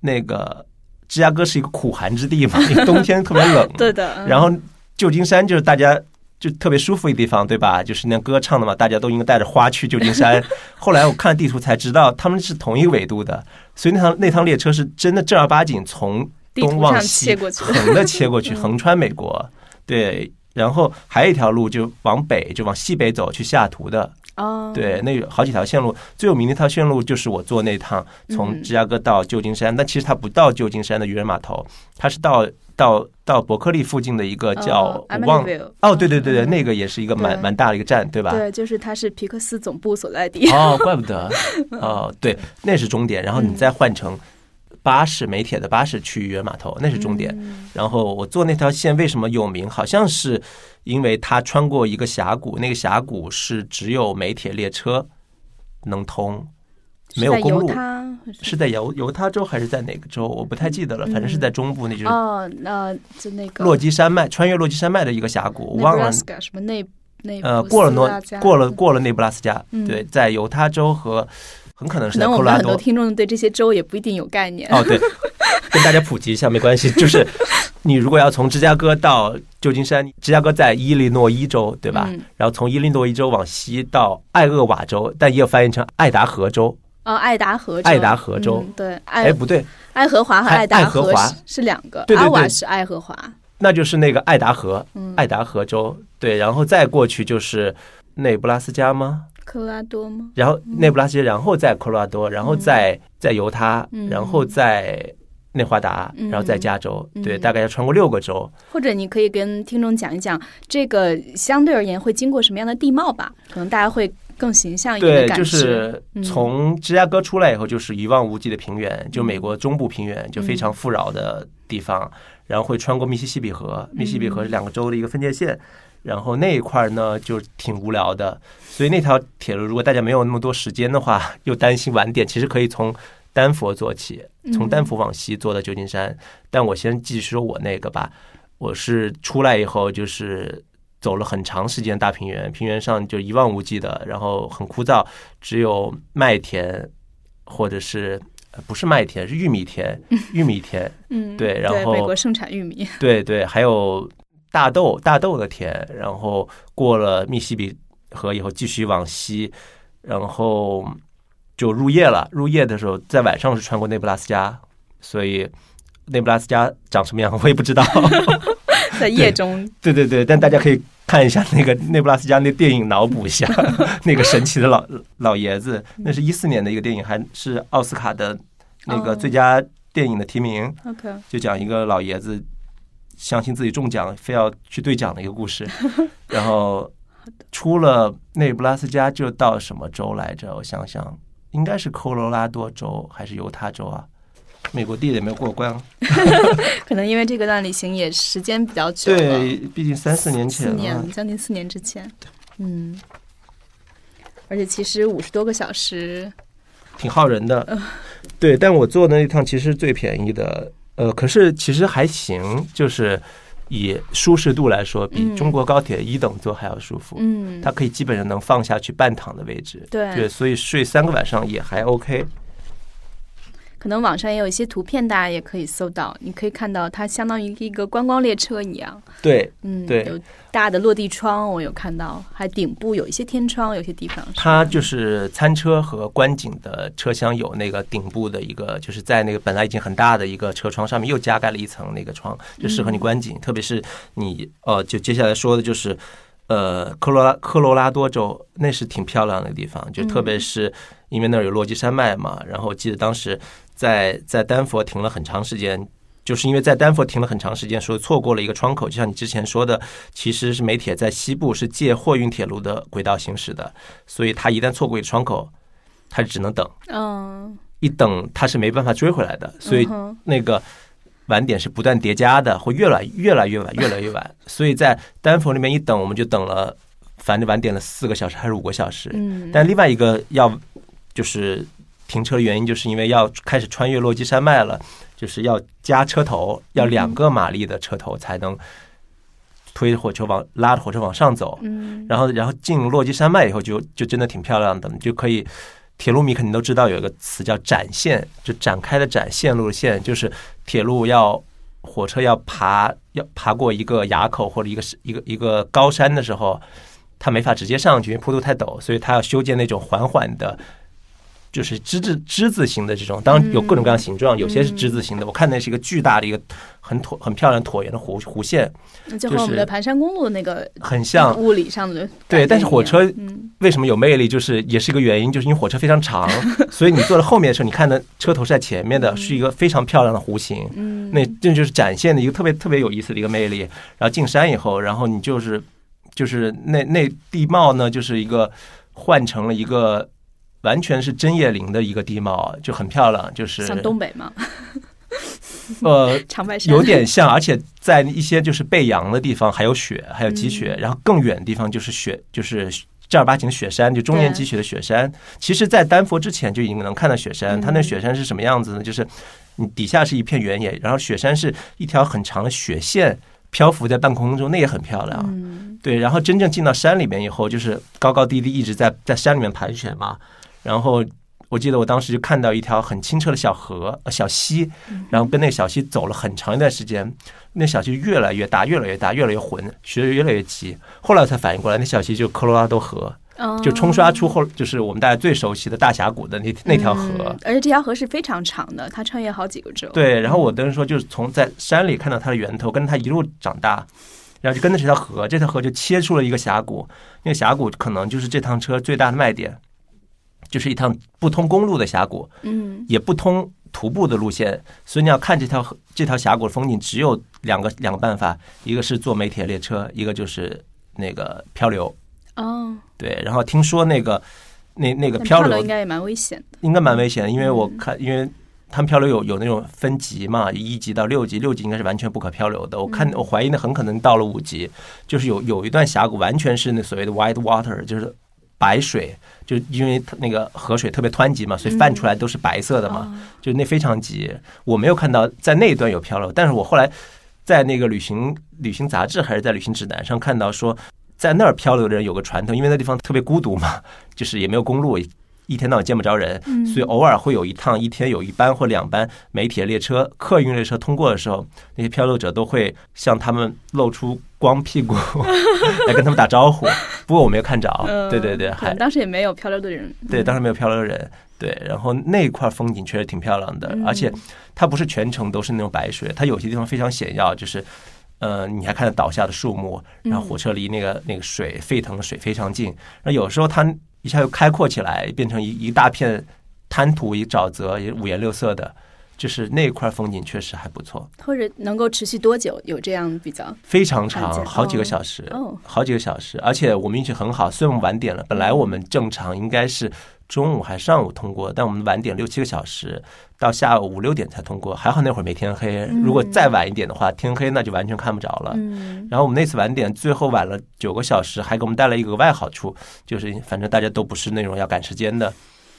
那个芝加哥是一个苦寒之地嘛，因为冬天特别冷，对的，嗯。然后旧金山就是大家就特别舒服一地方，对吧？就是那歌唱的嘛，大家都应该带着花去旧金山。后来我看地图才知道，他们是同一纬度的，所以那趟那趟列车是真的正儿八经从东往西过去。横的切过去，嗯。横穿美国。对，然后还有一条路就往北，就往西北走去下图的。哦，对，那有好几条线路，最有名的一条线路就是我坐那趟从嗯芝加哥到旧金山，但其实它不到旧金山的渔人码头，它是到到到伯克利附近的一个叫、哦我忘 Amityville 哦，对对对对，嗯那个也是一个蛮蛮大的一个站，对吧？对，就是它是皮克斯总部所在地。哦，怪不得。哦，对，那是终点，然后你嗯再换成巴士美铁的巴士去渔人码头，那是终点。嗯然后我坐那条线为什么有名？好像是因为它穿过一个峡谷，那个峡谷是只有美铁列车能通，没有公路。他是在犹犹他州还是在哪个州？我不太记得了，反正是在中部，那就是哦，那就那个落基山脉，穿越落基山脉的一个峡谷，我忘了。什么内内呃，过了诺过了过了内布拉斯加，嗯对，在犹他州和很可能是在可能我科罗拉多。们很多听众对这些州也不一定有概念。哦，对，跟大家普及一下，没关系。就是你如果要从芝加哥到旧金山，芝加哥在伊利诺伊州，对吧？嗯然后从伊利诺伊州往西到艾厄瓦州，但也有翻译成爱达荷州。哦，爱达荷州，爱达荷州嗯对，哎，不对，爱荷华和爱爱达荷华是是两个，对对对阿瓦是爱荷华，那就是那个爱达荷，嗯，爱达荷州。对，然后再过去就是内布拉斯加吗？科罗拉多吗？然后内布拉斯加，然后在科罗拉多，然后在在犹他嗯，然后在内华达，嗯然后在加州。对，嗯大概要穿过六个州。或者你可以跟听众讲一讲，这个相对而言会经过什么样的地貌吧？可能大家会更形象一点的对，就。是嗯从芝加哥出来以后，就是一望无际的平原，就美国中部平原，就非嗯常富饶的地方。然后会穿过密西西比河，密西西比嗯河是两个州的一个分界线。然后那一块儿呢，就挺无聊的。所以那条铁路，如果大家没有那么多时间的话，又担心晚点，其实可以从丹佛做起，从丹佛往西坐到旧金山。但我先继续说我那个吧，我是出来以后就是走了很长时间大平原，平原上就一望无际的，然后很枯燥，只有麦田或者是呃不是麦田，是玉米田，玉米田，嗯，对然后美国盛产玉米，对对，还有大豆大豆的田，然后过了密西西比河以后继续往西，然后就入夜了。入夜的时候，在晚上是穿过内布拉斯加，所以内布拉斯加长什么样 我也不知道。在夜中，对对对，但大家可以看一下那个 内布拉斯加那电影，脑补一下 那个神奇的老老爷子。那是一四年的一个电影，还是奥斯卡的那个哦最佳电影的提名。OK，就讲一个老爷子相信自己中奖，非要去兑奖的一个故事。然后出了内布拉斯加就到什么州来着？我想想，应该是科罗拉多州还是犹他州啊？美国地也没有过关，可能因为这个段旅行也时间比较久了，对，毕竟三四年前四。年将近四年之前，嗯，而且其实五十多个小时，挺耗人的。对，但我坐的那趟其实最便宜的，呃，可是其实还行，就是以舒适度来说，比嗯中国高铁一等座还要舒服。嗯，它可以基本上能放下去半躺的位置，对。对，所以睡三个晚上也还 OK。可能网上也有一些图片，大家也可以搜到，你可以看到它相当于一个观光列车一样，对，嗯，对有大的落地窗，我有看到，还顶部有一些天窗，有些地方它就是餐车和观景的车厢有那个顶部的一个，就是在那个本来已经很大的一个车窗上面又加盖了一层那个窗，就适合你观景。特别是你呃，就接下来说的就是。呃，科罗拉科罗拉多州那是挺漂亮的地方，就特别是因为那儿有落基山脉嘛。然后我记得当时在在丹佛停了很长时间，就是因为在丹佛停了很长时间，所以错过了一个窗口。就像你之前说的，其实是美铁在西部是借货运铁路的轨道行驶的，所以它一旦错过一个窗口，它只能等，嗯，一等它是没办法追回来的，所以那个晚点是不断叠加的，会越来越来越晚，越来越晚。所以在丹佛那边一等，我们就等了，反正晚点了四个小时还是五个小时。嗯，但另外一个要就是停车的原因，就是因为要开始穿越落基山脉了，就是要加车头，要两个马力的车头才能推火车往拉着火车往上走。嗯，然后，然后进入落基山脉以后就，就真的挺漂亮的，你就可以。铁路迷肯定都知道有一个词叫展线，就展开的展，线路的线，就是铁路要火车要爬要爬过一个垭口或者一个一个一个高山的时候，它没法直接上去，因为坡度太陡，所以它要修建那种缓缓的，就是之字之字形的这种。当然有各种各样形状，有些是之字形的。我看那是一个巨大的一个很椭很漂亮椭圆的弧弧线，就和我们的盘山公路那个很像物理上的对但是火车嗯为什么有魅力，就是也是一个原因，就是因为火车非常长，所以你坐到后面的时候，你看的车头是在前面的，是一个非常漂亮的弧形。嗯，那这就是展现的一个特别特别有意思的一个魅力。然后进山以后，然后你就是就是那那地貌呢，就是一个换成了一个完全是针叶林的一个地貌，就很漂亮，就是像东北吗，呃长白山有点像，而且在一些就是背阳的地方还有雪，还有积雪，然后更远的地方就是雪，就是正儿八经的雪山，就中年积雪的雪山。其实，在丹佛之前就已经能看到雪山，它那雪山是什么样子呢？就是你底下是一片原野，然后雪山是一条很长的雪线漂浮在半空中，那也很漂亮。嗯对，然后真正进到山里面以后，就是高高低低一直在在山里面盘旋嘛。然后我我记得我当时就看到一条很清澈的小河、呃小溪，然后跟那个小溪走了很长一段时间，那小溪越来越大，越来越大，越来越浑，水越来越急。后来我才反应过来，那小溪就是科罗拉多河，哦就冲刷出后就是我们大家最熟悉的大峡谷的那那条河。嗯而且这条河是非常长的，它穿越好几个州。对，然后我当时说就是从在山里看到它的源头，跟着它一路长大，然后就跟着这条河，这条河就切出了一个峡谷，那个峡谷可能就是这趟车最大的卖点，就是一趟不通公路的峡谷，嗯也不通徒步的路线，所以你要看这条这条峡谷的风景，只有两个两个办法，一个是坐煤铁列车，一个就是那个漂流。哦，对，然后听说那个那那个漂流流应该也蛮危险的。应该蛮危险的，因为我嗯看，因为他们漂流有有那种分级嘛，一级到六级，六级应该是完全不可漂流的。我看嗯我怀疑那很可能到了五级，就是有有一段峡谷完全是那所谓的 white water，就是白水，就因为它那个河水特别湍急嘛，所以泛出来都是白色的嘛，哦就那非常急。我没有看到在那一段有漂流，但是我后来在那个旅行旅行杂志还是在旅行指南上看到说，在那儿漂流的人有个传统，因为那地方特别孤独嘛，就是也没有公路，一天到晚见不着人，嗯所以偶尔会有一趟，一天有一班或两班煤铁列车、客运列车通过的时候，那些漂流者都会向他们露出光屁股 来跟他们打招呼。不过我没有看着，嗯对对对，还当时也没有漂流的人。对，当时没有漂流的人。对，然后那块风景确实挺漂亮的，嗯而且它不是全程都是那种白水，它有些地方非常险要，就是。呃，你还看到倒下的树木，然后火车离那个那个水沸腾的水非常近，那有时候它一下又开阔起来，变成一一大片滩涂、一沼泽，也五颜六色的，就是那块风景确实还不错，或者能够持续多久？有这样比较？非常长，好几个哦小时，哦好几个小时，而且我们运气很好，虽然我们晚点了，本来我们正常应该是中午还上午通过，但我们晚点六七个小时，到下午五六点才通过，还好那会儿没天黑，如果再晚一点的话，天黑那就完全看不着了。嗯，然后我们那次晚点最后晚了九个小时，还给我们带来一个额外好处，就是反正大家都不是那种要赶时间的，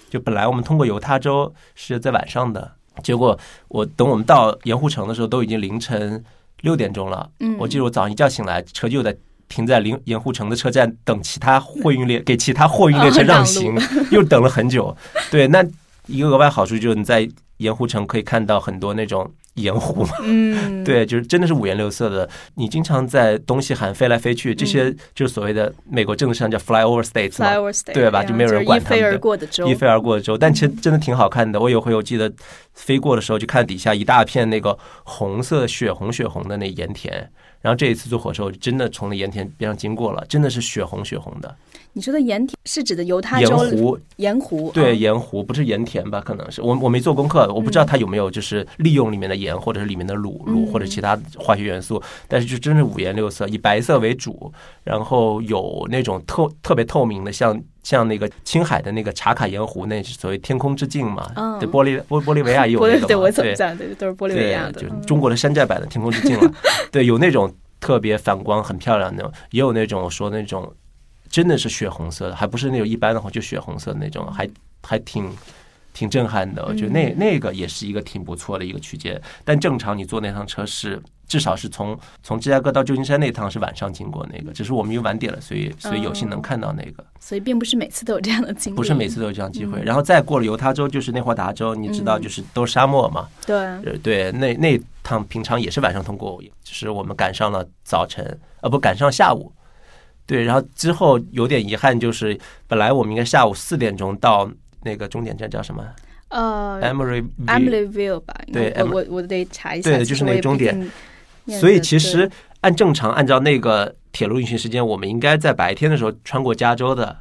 就本来我们通过犹他州是在晚上的，结果我等我们到盐湖城的时候都已经凌晨六点钟了。嗯我记得我早上一觉醒来，车就在停在临盐湖城的车站等其他货运列给其他货运列车让行，又等了很久。对，那一个额外好处就是你在盐湖城可以看到很多那种盐湖嘛。嗯，对，就是真的是五颜六色的。你经常在东西海飞来飞去，这些就是所谓的美国政治上叫 flyover states 嘛，，flower state，对吧就没有人管他们的一飞而过的州，一飞而过的州。但其实真的挺好看的。我有回我记得飞过的时候，就看底下一大片那个红色血红血红的那盐田。然后这一次坐火车，我就真的从那盐田边上经过了，真的是血红血红的你说的盐田是指的犹他盐湖。盐湖？对，哦盐湖不是盐田吧？可能是我我没做功课，我不知道它有没有就是利用里面的盐，或者是里面的卤卤嗯或者其他化学元素，但是就真是五颜六色，以白色为主，然后有那种透特别透明的，像像那个青海的那个茶卡盐湖，那是所谓天空之镜嘛。嗯对，玻利玻玻利维亚也 有那个嘛对我怎么讲？对，都是玻利维亚的，对，就嗯中国的山寨版的天空之镜了。对，有那种特别反光、很漂亮的那种，也有那种我说那种真的是血红色的，还不是那种一般的红，就血红色的那种，还还挺。挺震撼的，我觉得那嗯那个也是一个挺不错的一个区间，但正常你坐那趟车是至少是从从芝加哥到旧金山那趟是晚上经过那个，只是我们又晚点了，所以所以有幸能哦看到那个。所以并不是每次都有这样的经历，不是每次都有这样机会。嗯然后再过了犹他州，就是内华达州，你知道，嗯就是都是沙漠嘛。对，呃，对，那那趟平常也是晚上通过，就是我们赶上了早晨，呃，不赶上下午。对，然后之后有点遗憾，就是本来我们应该下午四点钟到那个终点站叫什么呃 Emory，，Emilyville 吧，对我我我得查一下，对就是那个终点所以其实按正常按照那个铁路运行时间，我们应该在白天的时候穿过加州的，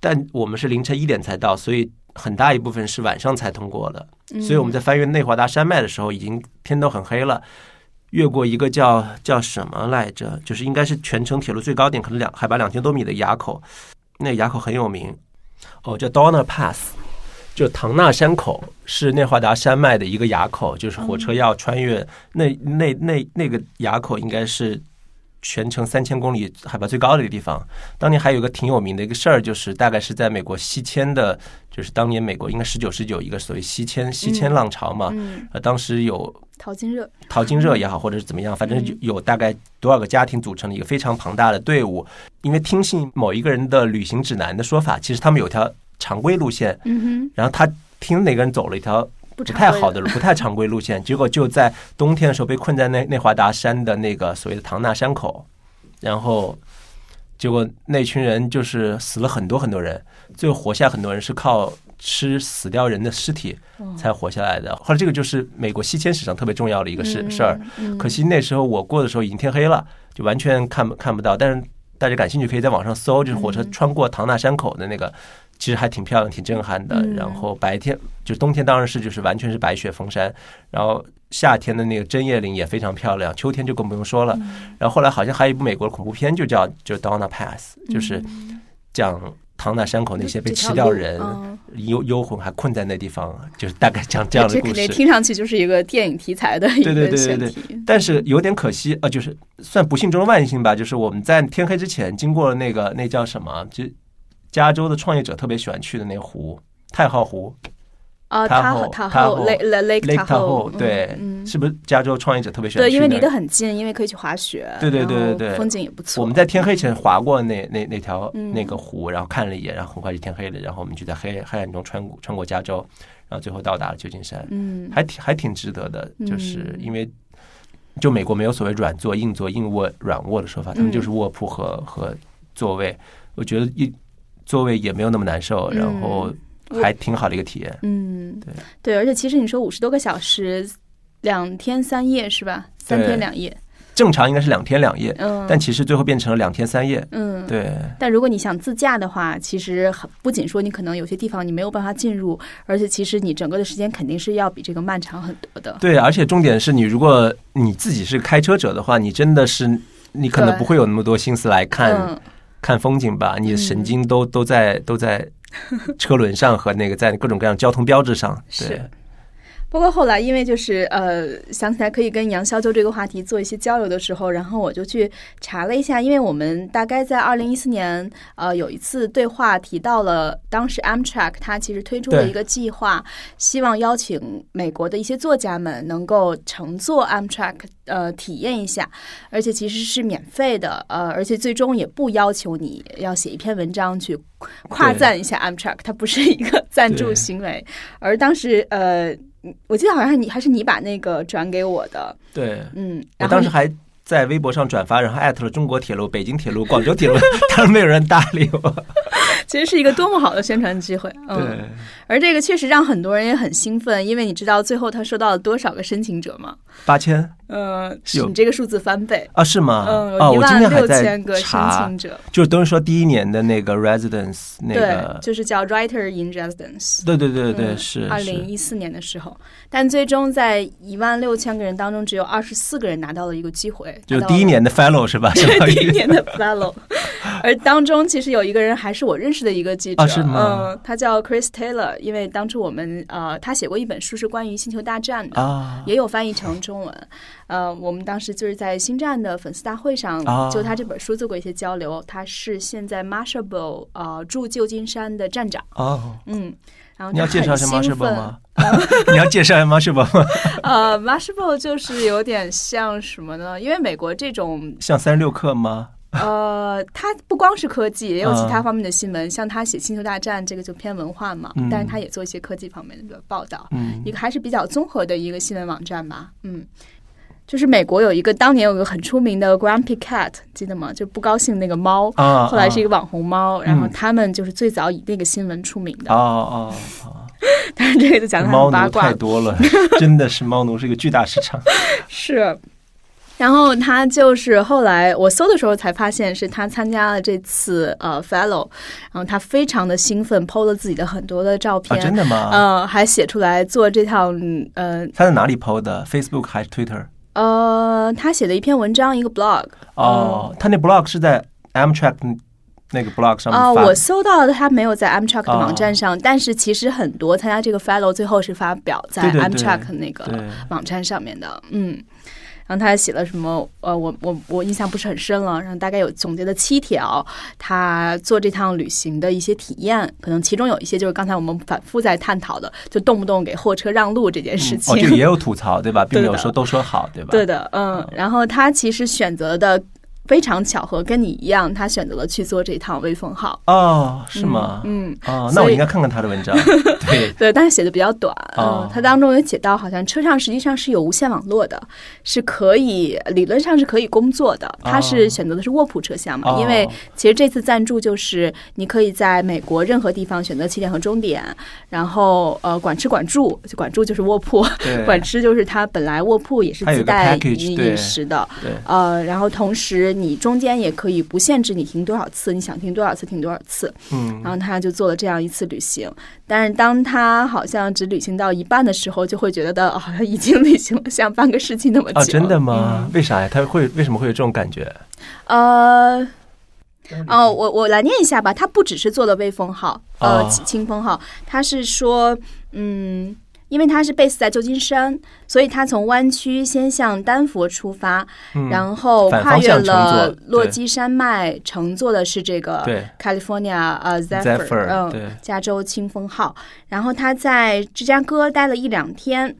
但我们是凌晨一点才到，所以很大一部分是晚上才通过的。所以我们在翻越内华达山脉的时候，已经天都很黑了。越过一个叫叫什么来着，就是应该是全程铁路最高点，可能两海拔两千多米的垭口，那个垭口很有名，哦，叫 Donner Pass，就唐纳山口是内华达山脉的一个垭口，就是火车要穿越、那那那那个垭口应该是全程三千公里海拔最高的一个地方。当年还有一个挺有名的一个事儿，就是大概是在美国西迁的，就是当年美国应该十九十九一个所谓西迁西迁浪潮嘛，当时有淘金热，淘金热 也好，或者是怎么样，反正有有大概多少个家庭组成了一个非常庞大的队伍。因为听信某一个人的旅行指南的说法，其实他们有条常规路线，嗯然后他听哪个人走了一条不不太好的路，不太常规路线，结果就在冬天的时候被困在内内华达山的那个所谓的唐纳山口，然后结果那群人就是死了很多很多人，最后活下很多人是靠吃死掉人的尸体哦才活下来的。后来这个就是美国西迁史上特别重要的一个事嗯事儿。嗯可惜那时候我过的时候已经天黑了，就完全看不看不到。但是大家感兴趣可以在网上搜，就是火车嗯穿过唐纳山口的那个，其实还挺漂亮、挺震撼的。嗯然后白天就冬天当然是就是完全是白雪封山，然后夏天的那个针叶林也非常漂亮，秋天就更不用说了。嗯然后后来好像还有一部美国的恐怖片，就叫就 Donna Pass，就是嗯讲唐纳山口那些被吃掉人。嗯幽幽魂还困在那地方，就是大概讲这样的故事。肯定听上去就是一个电影题材的一对对个对。但是有点可惜，呃，就是算不幸中的万幸吧，就是我们在天黑之前经过了那个那叫什么，就加州的创业者特别喜欢去的那个湖，太浩湖。啊，塔塔后塔后 Lake Lake Tahoe，Tahoe，对，嗯，是不是加州创业者特别喜欢对，因为离得很近，因为可以去滑雪，对对对对对。风景也不错。我们在天黑前划过那那那条嗯。那个湖，然后看了一眼，然后很快就天黑了，然后我们就在黑黑暗中穿过穿过加州，然后最后到达了旧金山，嗯，还挺还挺值得的，就是嗯。因为就美国没有所谓软座、硬座、硬卧、软卧的说法，他们嗯就是卧铺和和座位，我觉得一座位也没有那么难受，嗯。然后还挺好的一个体验。嗯，对。对，而且其实你说五十多个小时，两天三夜是吧？三天两夜，正常应该是两天两夜，嗯，但其实最后变成了两天三夜。嗯，对，但如果你想自驾的话，其实很不仅说你可能有些地方你没有办法进入，而且其实你整个的时间肯定是要比这个漫长很多的。对，而且重点是你如果你自己是开车者的话，你真的是你可能不会有那么多心思来看、嗯，看风景吧，你的神经都都在都在车轮上和那个在各种各样交通标志上。对是，不过后来因为就是呃想起来可以跟杨潇就这个话题做一些交流的时候，然后我就去查了一下，因为我们大概在二零一四年呃有一次对话提到了当时 Amtrak 它其实推出了一个计划，希望邀请美国的一些作家们能够乘坐 Amtrak 呃体验一下，而且其实是免费的，呃，而且最终也不要求你要写一篇文章去夸赞一下 Amtrak，它不是一个赞助行为。而当时呃，我记得好像是你还是你把那个转给我的，对，嗯，我当时还在微博上转发，然后艾特了中国铁路、北京铁路、广州铁路，但是没有人搭理我。其实是一个多么好的宣传机会，嗯，对，而这个确实让很多人也很兴奋，因为你知道最后他收到了多少个申请者吗？八千嗯，你这个数字翻倍。啊？是吗？嗯，哦，有一我今万六天还在千个申查请，者，就是都是说第一年的那个 residence 那对个，，就是叫 Writer in Residence。对对对对，嗯是二零是，一四年的时候，但最终在一万六千个人当中，只有二十四个人拿到了一个机会，就第一年的 fellow 是吧？对第一年的 fellow，而当中其实有一个人还是我认识的一个记者，嗯，他叫 Chris Taylor，因为当初我们呃，他写过一本书是关于星球大战的。啊，也有翻译成中文，呃，我们当时就是在星战的粉丝大会上啊就他这本书做过一些交流。他是现在 Marshall 呃驻旧金山的站长，哦，嗯，然后你要介绍一下 Marshall 奋吗？你要介绍一下 Marshall 吗？呃，Marshall 就是有点像什么呢？因为美国这种像三十六课吗？呃，他不光是科技，也有其他嗯方面的新闻，像他写《星球大战》这个就偏文化嘛，嗯但是他也做一些科技方面的报道，嗯一个还是比较综合的一个新闻网站吧，嗯。就是美国有一个当年有一个很出名的 Grumpy Cat，记得吗？就不高兴那个猫，啊，后来是一个网红猫，然后嗯他们就是最早以那个新闻出名的。哦哦哦，但是这个就讲的猫奴很八卦太，多了，真的是猫奴是一个巨大市场。是。然后他就是后来我搜的时候才发现是他参加了这次呃 fellow，然后他非常的兴奋，PO 了自己的很多的照啊，片，真的吗？呃，还写出来做这趟嗯呃他在哪里 PO 的？Facebook 还是 Twitter？呃，他写了一篇文章，一个 blog 哦，他那 blog 是在 Amtrak 那个 blog 上面啊、发的我搜到的他没有在 Amtrak 的哦网站上，但是其实很多参加这个 fellow 最后是发表在 Amtrak 那个网站上面的，嗯。然后他还写了什么？呃，我我我印象不是很深了。然后大概有总结了七条，他做这趟旅行的一些体验，可能其中有一些就是刚才我们反复在探讨的，就动不动给货车让路这件事情。哦，这个也有吐槽对吧？并没有 说都说好对吧？对的，嗯，然后他其实选择的非常巧合，跟你一样，他选择了去做这趟微风号。哦，是吗？嗯，哦，那我应该看看他的文章。对，对，但是写的比较短。哦嗯，他当中有写到，好像车上实际上是有无线网络的，是可以理论上是可以工作的。他是选择的是卧铺车厢嘛，哦因为其实这次赞助就是你可以在美国任何地方选择起点和终点，然后呃管吃管住，管住就是卧铺，管吃就是他本来卧铺也是自带饮饮食的。对，呃，然后同时你中间也可以不限制你停多少次，你想停多少次停多少次。嗯然后他就做了这样一次旅行，但是当他好像只旅行到一半的时候，就会觉得哦好像已经旅行了像半个世纪那么久。哦，真的吗？为啥呀？他会为什么会有这种感觉？呃。哦，我我来念一下吧。他不只是做了微风号，呃，哦清风号，他是说，嗯，因为他是 base 在旧金山，所以他从湾区先向丹佛出发，嗯然后跨越了落基山脉，乘坐的是这个对。California 呃对嗯，加州清风号。然后他在芝加哥待了一两天，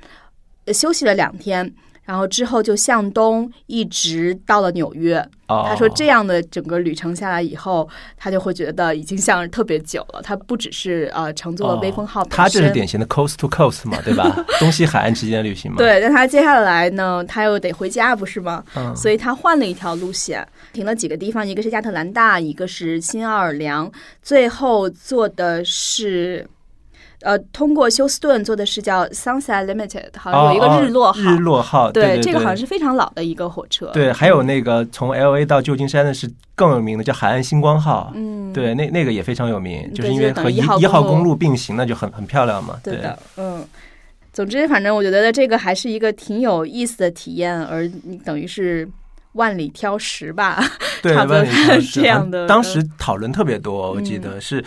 呃休息了两天，然后之后就向东一直到了纽约。哦，他说这样的整个旅程下来以后，他就会觉得已经像是特别久了。他不只是呃乘坐了微风号，哦他这是典型的 coast to coast 嘛，对吧？东西海岸之间的旅行嘛。，对，但他接下来呢，他又得回家，不是吗？嗯所以他换了一条路线，停了几个地方，一个是亚特兰大，一个是新奥尔良，最后坐的是。呃，通过休斯顿做的是叫 Sunset Limited，好像有一个日落号。哦日落号，对，这个好像是。非常老的一个火车。对，还有那个从 L A 到旧金山的是更有名的，叫海岸星光号。嗯，对，那那个也非常有名，就是因为和一号公路并行，那就很很漂亮嘛。对的，嗯。总之，反正我觉得这个还是一个挺有意思的体验，而你等于是万里挑食吧。对，差不多万里挑一 这样的当时讨论特别多，我记嗯得是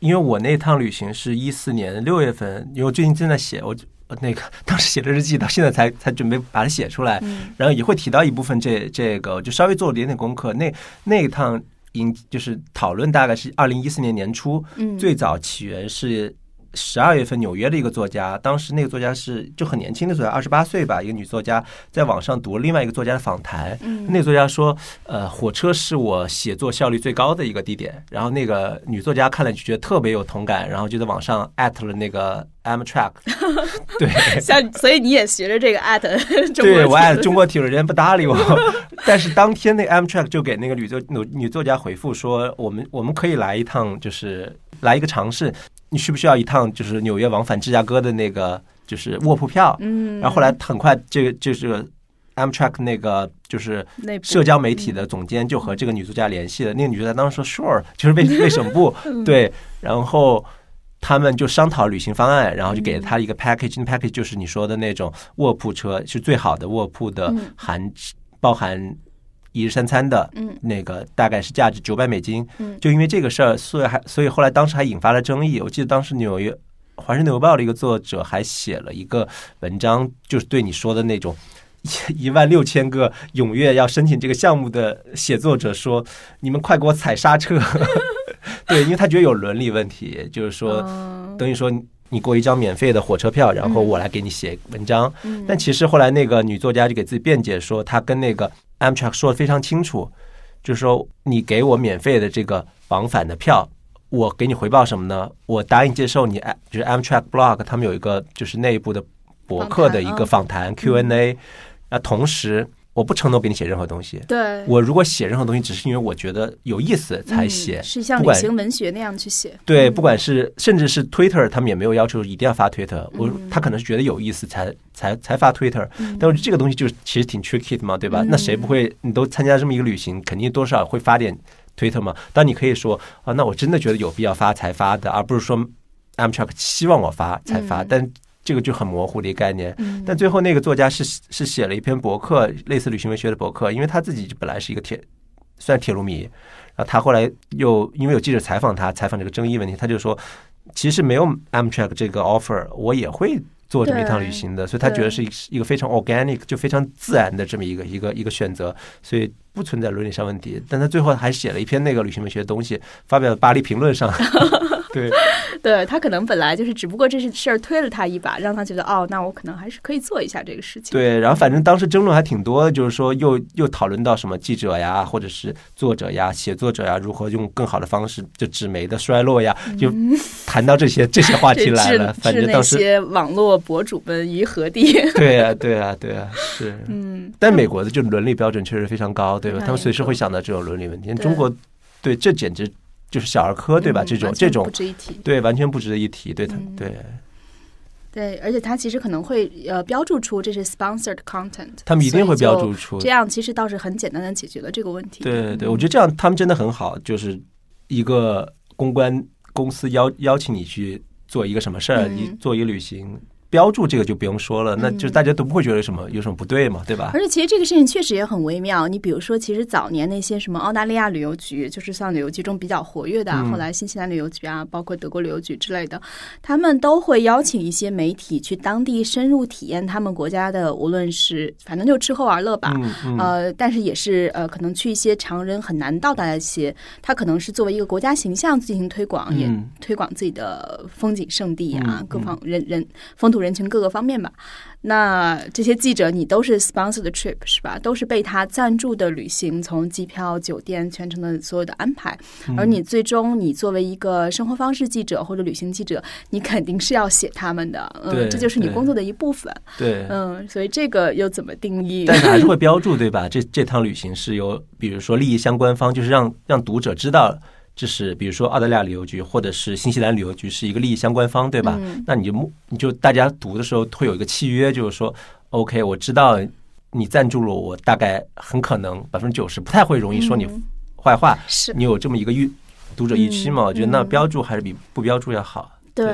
因为我那趟旅行是一四年六月份，因为我最近正在写，我就那个 当时写的日记，到现在才才准备把它写出来，嗯然后也会提到一部分这这个，就稍微做了一点点功课。那那一趟引就是讨论大概是二零一四年年初，嗯，最早起源是十二月份纽约的一个作家，当时那个作家是就很年轻的作家，二十八岁吧，一个女作家，在网上读了另外一个作家的访谈。嗯那个作家说，呃，火车是我写作效率最高的一个地点。然后那个女作家看了就觉得特别有同感，然后就在网上艾特了那个 Amtrak，对。像，所以你也学着这个艾特中国对我艾特中国体育，人家不搭理我。但是当天那个 Amtrak 就给那个女作女女作家回复说，我们我们可以来一趟，就是来一个尝试。你需不需要一趟就是纽约往返芝加哥的那个就是卧铺票？嗯，然后后来很快这个就是 Amtrak 那个就是社交媒体的总监就和这个女作家联系了，那个女作家当时说 sure，就是为为什么不？对，然后他们就商讨旅行方案，然后就给了他一个 package，那 package 就是你说的那种卧铺车，是最好的卧铺的嗯。含包含一日三餐的，嗯那个大概是价值九百美金，嗯就因为这个事儿，所以还所以后来当时还引发了争议。我记得当时纽约《华盛顿邮报》的一个作者还写了一个文章，就是对你说的那种。一万六千个踊跃要申请这个项目的写作者说：“你们快给我踩刹车！” 对，因为他觉得有伦理问题，就是说，嗯等于说你给我一张免费的火车票，然后我来给你写文章。嗯但其实后来那个女作家就给自己辩解说，她跟那个 Amtrak 说的非常清楚，就是说你给我免费的这个往返的票，我给你回报什么呢？我答应接受你，就是 Amtrak Blog 他们有一个就是内部的博客的一个访谈 Q&A，那，同时我不承诺给你写任何东西。对，我如果写任何东西，只是因为我觉得有意思才写嗯，是像旅行文学那样去写。对，嗯不管是甚至是 Twitter，他们也没有要求一定要发 Twitter，我嗯他可能是觉得有意思才才才发 Twitter，嗯但是这个东西就是其实挺 tricky 的嘛，对吧？嗯那谁不会？你都参加这么一个旅行，肯定多少会发点 Twitter 嘛。但你可以说啊，那我真的觉得有必要发才发的，而不是说 Amtrak 希望我发才发，嗯但这个就很模糊的一个概念。嗯但最后那个作家是是写了一篇博客，类似旅行文学的博客，因为他自己本来是一个铁算铁路迷，然后他后来又因为有记者采访他，采访这个争议问题，他就说，其实没有 Amtrak 这个 offer，我也会做这么一趟旅行的，所以他觉得是一一个非常 organic 就非常自然的这么一个一个一个选择，所以不存在伦理上问题。但他最后还写了一篇那个旅行文学的东西，发表在《巴黎评论》上。对 对他可能本来就是，只不过这是事儿推了他一把，让他觉得哦，那我可能还是可以做一下这个事情。对，然后反正当时争论还挺多，就是说又又讨论到什么记者呀，或者是作者呀、写作者呀，如何用更好的方式就纸媒的衰落呀，就 谈到这些这些话题来了。反正当时那些网络博主们于何地？对啊，对啊，对啊，是。嗯，但美国的就伦理标准确实非常高，对吧？他们随时会想到这种伦理问题。中国，对，这简直就是小儿科，对吧？这种这种不值一提，对，完全不值得一提。对，他对。对，而且他其实可能会呃标注出这是 sponsored content，他们一定会标注出，这样其实倒是很简单的解决了这个问题。对对，我觉得这样他们真的很好，就是一个公关公司邀邀请你去做一个什么事儿，你做一个旅行。标注这个就不用说了，那就大家都不会觉得什么有什么不对嘛，对吧？而且其实这个事情确实也很微妙。你比如说，其实早年那些什么澳大利亚旅游局，就是像旅游局中比较活跃的，后来新西兰旅游局啊，包括德国旅游局之类的，他们都会邀请一些媒体去当地深入体验他们国家的，无论是反正就吃喝玩乐吧，呃，但是也是呃，可能去一些常人很难到达的一些，他可能是作为一个国家形象进行推广，也推广自己的风景胜地啊，各方人人风土。人群各个方面吧，那这些记者你都是 sponsored trip 是吧？都是被他赞助的旅行，从机票、酒店、全程的所有的安排。而你最终你作为一个生活方式记者或者旅行记者，你肯定是要写他们的，嗯，这就是你工作的一部分。对，嗯，所以这个又怎么定义？但是还是会标注对吧？这这趟旅行是由比如说利益相关方，就是让让读者知道。这是比如说澳大利亚旅游局或者是新西兰旅游局是一个利益相关方，对吧？那你就你就大家读的时候会有一个契约，就是说，OK，我知道你赞助了我，大概很可能百分之九十不太会容易说你坏话，是你有这么一个预读者预期嘛？我觉得那标注还是比不标注要好。对。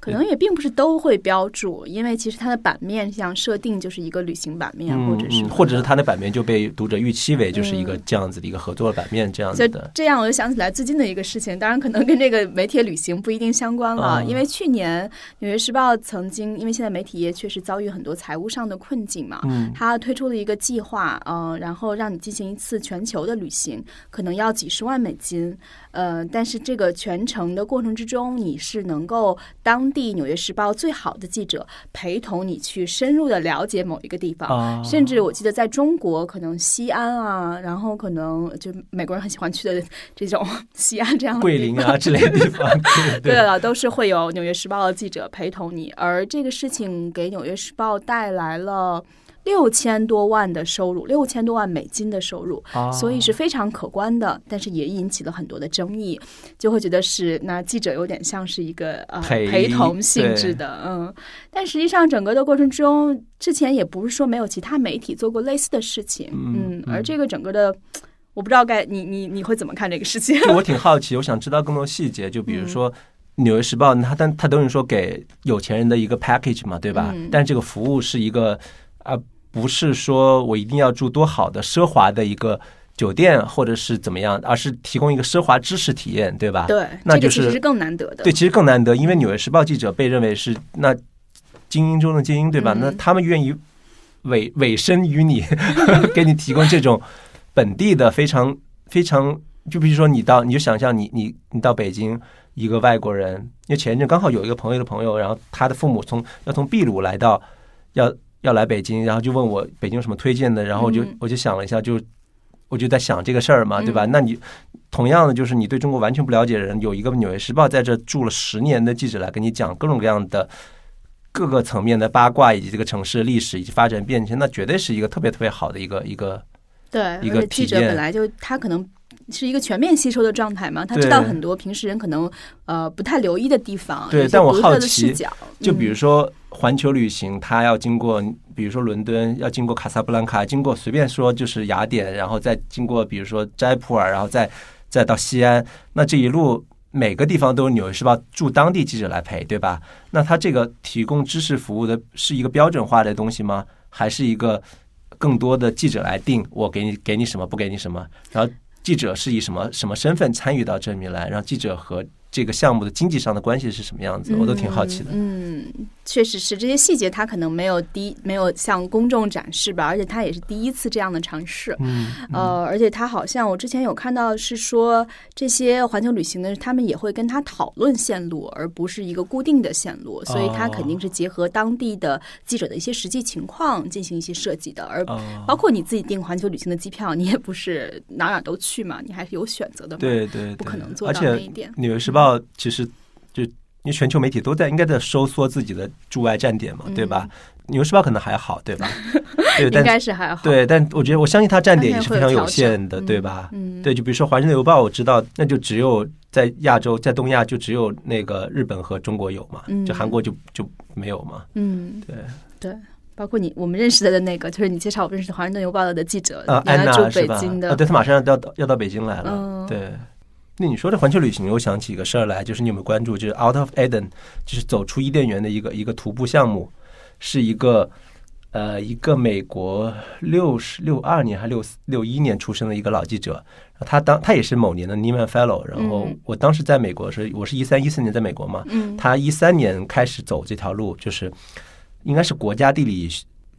可能也并不是都会标注，因为其实它的版面像设定就是一个旅行版面，或者是或者是它的版面就被读者预期为就是一个这样子的一个合作版面这样子的。这样我就想起来最近的一个事情，当然可能跟这个媒体旅行不一定相关了，因为去年《纽约时报》曾经因为现在媒体业确实遭遇很多财务上的困境嘛，它推出了一个计划，嗯，然后让你进行一次全球的旅行，可能要几十万美金。呃，但是这个全程的过程之中，你是能够当地《纽约时报》最好的记者陪同你去深入的了解某一个地方，甚至我记得在中国，可能西安啊，然后可能就美国人很喜欢去的 这种 西安这样的桂林啊之类的地方，对了，都是会有《纽约时报》的记者陪同你，而这个事情给《纽约时报》带来了。六千多万的收入，六千多万美金的收入，所以是非常可观的。但是也引起了很多的争议，就会觉得是那记者有点像是一个呃陪同性质的，嗯。但实际上，整个的过程中，之前也不是说没有其他媒体做过类似的事情，嗯。而这个整个的，我不知道该你你你会怎么看这个事情？我挺好奇，我想知道更多细节。就比如说《纽约时报》，它但它等于说给有钱人的一个 package 嘛，对吧？但这个服务是一个。啊，不是说我一定要住多好的奢华的一个酒店，或者是怎么样，而是提供一个奢华知识体验，对吧？对，那就是更难得的。对，其实更难得，因为《纽约时报》记者被认为是那精英中的精英，对吧？那他们愿意委委身于你 给你提供这种本地的非常非常，就比如说你到，你就想象你你你到北京，一个外国人，因为前一阵刚好有一个朋友的朋友，然后他的父母从要从秘鲁来到要。要来北京，然后就问我北京有什么推荐的，然后我就我就想了一下，就我就在想这个事儿嘛，对吧？那你同样的就是你对中国完全不了解的人，有一个《纽约时报》在这住了十年的记者来跟你讲各种各样的各个层面的八卦，以及这个城市的历史以及发展变迁，那绝对是一个特别特别好的一个一个对一个记者本来就他可能。是一个全面吸收的状态嘛？他知道很多平时人可能呃不太留意的地方。对，但我好奇，就就比如说环球旅行，他要经过，比如说伦敦，要经过卡萨布兰卡，经过随便说就是雅典，然后再经过比如说斋普尔，然后再再到西安。那这一路每个地方都有《纽约时报》驻当地记者来陪，对吧？那他这个提供知识服务的是一个标准化的东西吗？还是一个更多的记者来定？我给你给你什么，不给你什么？然后。记者是以什么什么身份参与到这里来？让记者和这个项目的经济上的关系是什么样子？我都挺好奇的。嗯，确实是这些细节，他可能没有第没有向公众展示吧，而且他也是第一次这样的尝试。嗯，呃，而且他好像我之前有看到是说，这些环球旅行的他们也会跟他讨论线路，而不是一个固定的线路，所以他肯定是结合当地的记者的一些实际情况进行一些设计的。而包括你自己订环球旅行的机票，你也不是哪哪都去嘛，你还是有选择的嘛。对对，不可能做到那一点。《纽约时报》其实就。因为全球媒体都在应该在收缩自己的驻外站点嘛，对吧？纽约时报可能还好，对吧？对，应该是还好。对，但我觉得我相信它站点也是非常有限的，对吧？嗯，对，就比如说《华盛顿邮报》，我知道那就只有在亚洲，在东亚就只有那个日本和中国有嘛，就韩国就就没有嘛。嗯，对对，包括你我们认识的那个，就是你介绍我认识的《华盛顿邮报》的记者，啊，安娜是吧？啊，对他马上要到要到北京来了，对。那你说这环球旅行，我想起一个事儿来，就是你有没有关注？就是 Out of Eden，就是走出伊甸园的一个一个徒步项目，是一个呃一个美国六十六二年还六六一年出生的一个老记者，他当他也是某年的 Nieman Fellow，然后我当时在美国是我是一三一四年在美国嘛，他一三年开始走这条路，就是应该是国家地理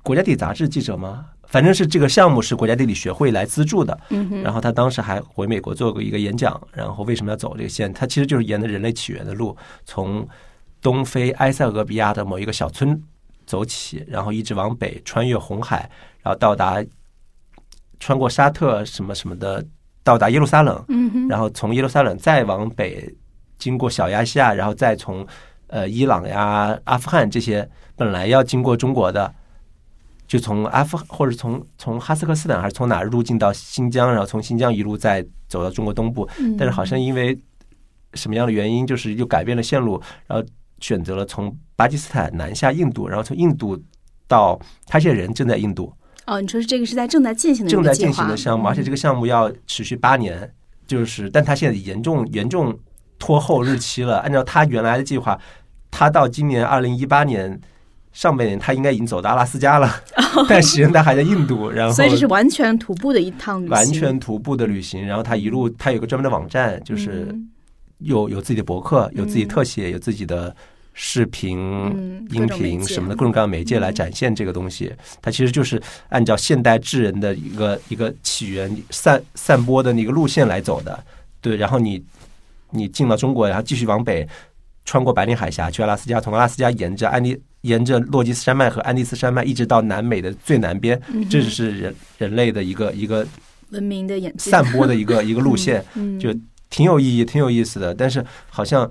国家地理杂志记者吗？反正是这个项目是国家地理学会来资助的，然后他当时还回美国做过一个演讲，然后为什么要走这个线？他其实就是沿着人类起源的路，从东非埃塞俄比亚的某一个小村走起，然后一直往北，穿越红海，然后到达，穿过沙特什么什么的，到达耶路撒冷，然后从耶路撒冷再往北，经过小亚细亚，然后再从呃伊朗呀、阿富汗这些本来要经过中国的。就从阿富或者从从哈萨克斯坦还是从哪儿入境到新疆，然后从新疆一路再走到中国东部，但是好像因为什么样的原因，就是又改变了线路，然后选择了从巴基斯坦南下印度，然后从印度到他现在人正在印度。哦，你说是这个是在正在进行的正在进行的项目，而且这个项目要持续八年，就是但他现在严重严重拖后日期了。按照他原来的计划，他到今年二零一八年。上半年他应该已经走到阿拉斯加了，但实际上他还在印度。然后，所以这是完全徒步的一趟旅行，完全徒步的旅行。然后他一路，他有个专门的网站，就是有有自己的博客，有自己特写，有自己的视频、音频什么的各种各样媒介来展现这个东西。它其实就是按照现代智人的一个一个起源散散播的那个路线来走的。对，然后你你进了中国，然后继续往北。穿过白令海峡去阿拉斯加，从阿拉斯加沿着安第沿着落基斯山脉和安第斯山脉一直到南美的最南边，这是人人类的一个一个文明的演散播的一个一个路线，就挺有意义、挺有意思的。但是好像。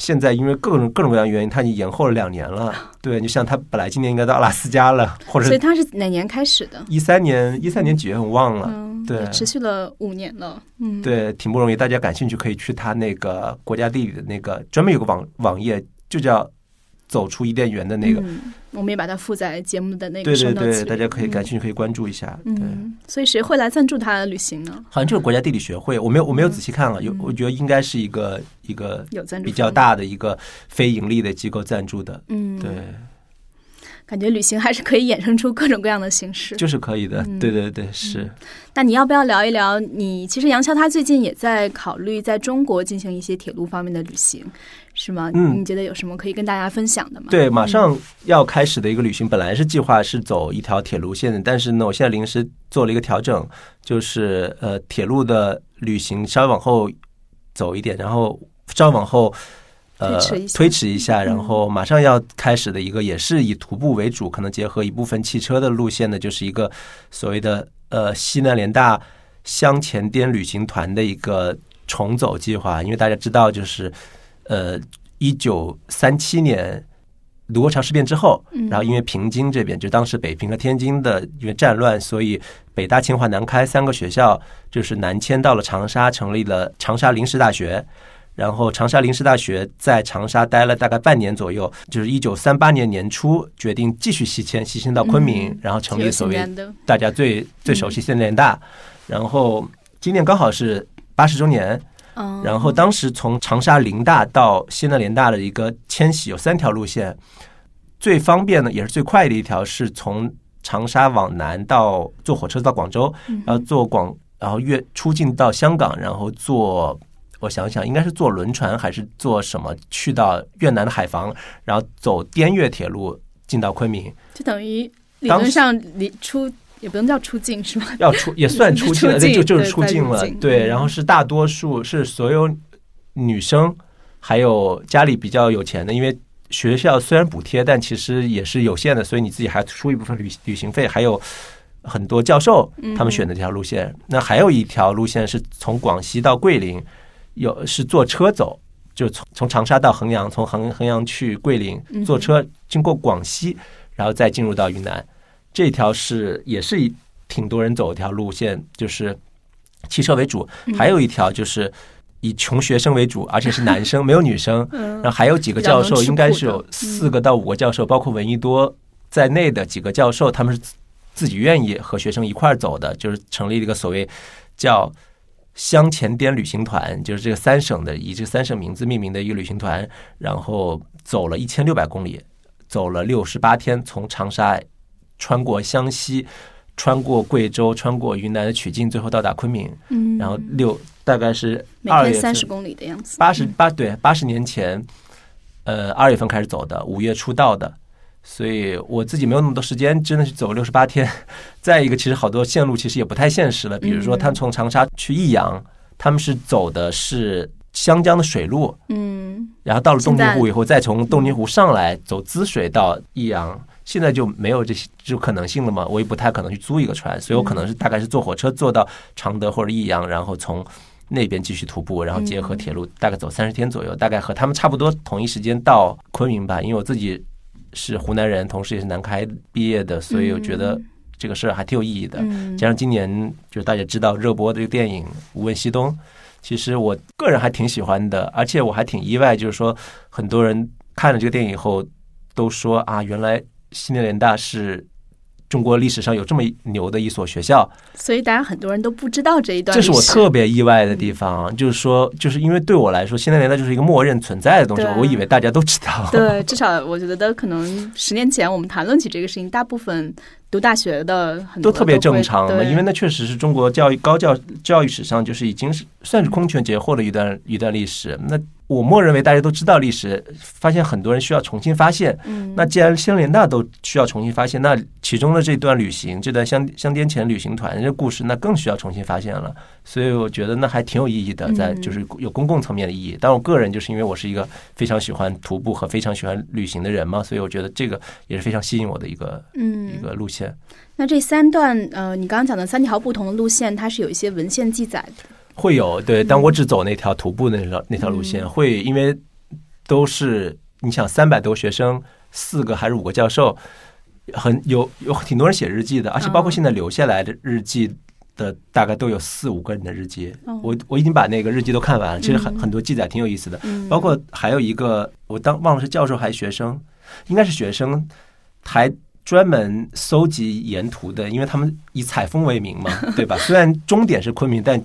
现在因为各种各种各样的原因，它已经延后了两年了。对，就像它本来今年应该到阿拉斯加了，或者所以它是哪年开始的？一三年，一三年几月份忘了。对，持续了五年了。嗯，对，挺不容易。大家感兴趣可以去他那个国家地理的那个专门有个网网页，就叫。走出伊甸园的那个，我们也把它附在节目的那个。对对对，大家可以感兴趣可以关注一下。对，所以谁会来赞助他的旅行呢？好像就是国家地理学会，我没有我没有仔细看了，有我觉得应该是一个一个有赞助比较大的一个非盈利的机构赞助的。嗯，对。感觉旅行还是可以衍生出各种各样的形式，就是可以的。对对对，是。那你要不要聊一聊？你其实杨潇他最近也在考虑在中国进行一些铁路方面的旅行，是吗？嗯，你觉得有什么可以跟大家分享的吗？对，马上要开始的一个旅行，本来是计划是走一条铁路线的，但是呢，我现在临时做了一个调整，就是呃，铁路的旅行稍微往后走一点，然后稍微往后。呃，推迟一下，然后马上要开始的一个，也是以徒步为主，可能结合一部分汽车的路线的，就是一个所谓的呃西南联大湘前滇旅行团的一个重走计划。因为大家知道，就是呃一九三七年卢沟桥事变之后，然后因为平津这边就当时北平和天津的因为战乱，所以北大、清华、南开三个学校就是南迁到了长沙，成立了长沙临时大学。然后长沙临时大学在长沙待了大概半年左右，就是一九三八年年初决定继续西迁，西迁到昆明，然后成立所谓大家最最熟悉西南联大。然后今年刚好是八十周年，然后当时从长沙林大到西南联大的一个迁徙有三条路线，最方便的也是最快的一条是从长沙往南到坐火车到广州，然后坐广然后越出境到香港，然后坐。我想想，应该是坐轮船还是坐什么去到越南的海防，然后走滇越铁路进到昆明，就等于理论上离出也不能叫出境是吗？要出也算出境 了，出境就就是出境了对，嗯然后是大多数是所有女生，还有家里比较有钱的，因为学校虽然补贴，但其实也是有限的，所以你自己还出一部分旅 旅行费，还有。很多教授他们选的这条路线，那还有一条路线是从广西到桂林，有是坐车走，就从从长沙到衡阳，从衡衡阳去桂林，坐车经过广西，然后再进入到云南。这条是也是一挺多人走一条路线，就是汽车为主，还有一条就是以穷学生为主，而且是男生，没有女生。然后还有几个教授，应该是有四个到五个教授，包括闻一多在内的几个教授，他们是自自己愿意和学生一块儿走的，就是成立了一个所谓叫。湘黔滇旅行团就是这个三省的以这三省名字命名的一个旅行团，然后走了一千六百公里，走了六十八天，从长沙穿过湘西，穿过贵州，穿过云南的曲靖，最后到达昆明。嗯，然后六大概是每二月三十公里的样子，八十八对八十年前，呃二月份开始走的，五月初到的，所以我自己没有那么多时间，真的是走六十八天。再一个，其实好多线路其实也不太现实了，比如说他从长沙去益阳，他们是走的是湘江的水路，嗯，然后到了洞庭湖以后，再从洞庭湖上来走滋水到益阳，现在就没有这些这种可能性了嘛。我也不太可能去租一个船，所以我可能是大概是坐火车坐到常德或者益阳，然后从那边继续徒步，然后结合铁路，大概走三十天左右，大概和他们差不多同一时间到昆明吧。因为我自己是湖南人，同时也是南开毕业的，所以我觉得这个事儿还挺有意义的。嗯加上今年就是大家知道热播的这个电影《无问西东》，其实我个人还挺喜欢的，而且我还挺意外，就是说很多人看了这个电影以后都说啊，原来西南联大是中国历史上有这么牛的一所学校，所以大家很多人都不知道这一段这是我特别意外的地方。就是说，就是因为对我来说，西南联大就是一个默认存在的东西，我以为大家都知道。对，至少我觉得可能十年前我们谈论起这个事情，大部分读大学的很多都特别正常嘛，因为那确实是中国教育高教教育史上就是已经是算是空前绝后的一段一段历史。那我默认为大家都知道历史，发现很多人需要重新发现。嗯那既然西南联大都需要重新发现，那其中的这段旅行，这段香香滇黔旅行团这故事，那更需要重新发现了。所以我觉得那还挺有意义的，在嗯就是有公共层面的意义。但我个人就是因为我是一个非常喜欢徒步和非常喜欢旅行的人嘛，所以我觉得这个也是非常吸引我的一个嗯一个路线。那这三段呃，你刚刚讲的三条不同的路线，它是有一些文献记载的。会有对，嗯。但我只走那条徒步的那条那条路线，会因为都是你想三百多学生，四个还是五个教授，很有有挺多人写日记的，而且包括哦现在留下来的日记的大概都有四五个人的日记。哦我我已经把那个日记都看完了，其实很嗯。很多记载挺有意思的，嗯，包括还有一个我当忘了是教授还是学生，应该是学生，还专门搜集沿途的，因为他们以采风为名嘛，对吧？虽然终点是昆明，但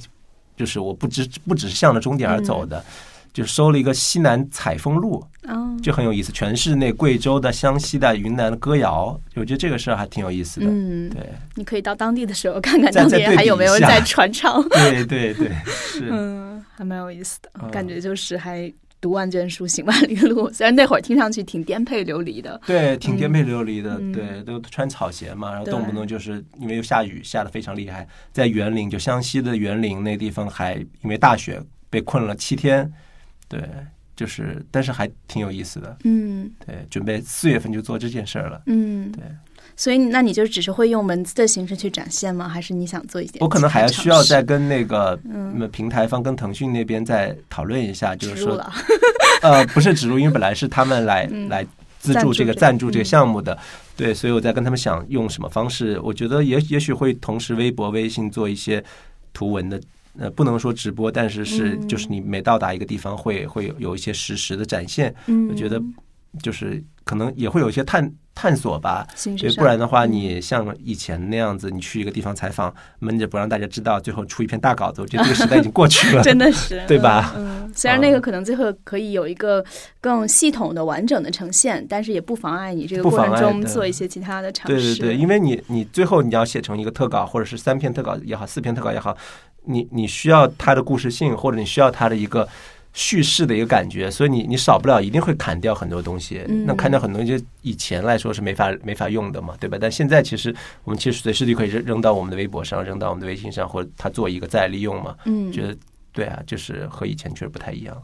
就是我不只不只是向着终点而走的，就收了一个西南采风路，哦，就很有意思，全是那贵州的、湘西的、云南的歌谣，我觉得这个事儿还挺有意思的。嗯，对你可以到当地的时候看看当地人还有没有在传唱。对对对，是。嗯，还蛮有意思的，嗯感觉就是还读万卷书，行万里路。虽然那会儿听上去挺颠沛流离的，对，挺颠沛流离的，嗯对，都穿草鞋嘛，然后动不动就是因为又下雨，下的非常厉害，在园林就湘西的园林那地方还因为大雪被困了七天，对，就是但是还挺有意思的，嗯对，准备四月份就做这件事儿了。嗯，对。所以，那你就只是会用文字的形式去展现吗？还是你想做一点？我可能还要需要再跟那个嗯。嗯平台方跟腾讯那边再讨论一下，就是说 呃，不是植入，因为本来是他们来、嗯。来资助这个赞助这个项目的，对，所以我在跟他们想用什么方式，我觉得也也许会同时微博、微信做一些图文的。呃，不能说直播，但是是嗯。就是你每到达一个地方会会有有一些实时的展现，嗯，我觉得就是可能也会有一些探探索吧，对，形式上，不然的话，嗯。你像以前那样子，你去一个地方采访，闷着不让大家知道，最后出一篇大稿子，我觉得这个时代已经过去了。真的是。对吧？嗯，嗯虽然那个可能最后可以有一个更系统的、完整的呈现，但是也不妨碍你这个过程中做一些其他的尝试。对对对，因为你你最后你要写成一个特稿，或者是三篇特稿也好，四篇特稿也好，你你需要它的故事性，或者你需要它的一个叙事的一个感觉，所以你你少不了一定会砍掉很多东西。嗯那砍掉很多东西，以前来说是没法没法用的嘛，对吧？但现在其实我们其实随时就可以扔扔到我们的微博上，扔到我们的微信上，或者它做一个再利用嘛。嗯，觉得对啊，就是和以前确实不太一样。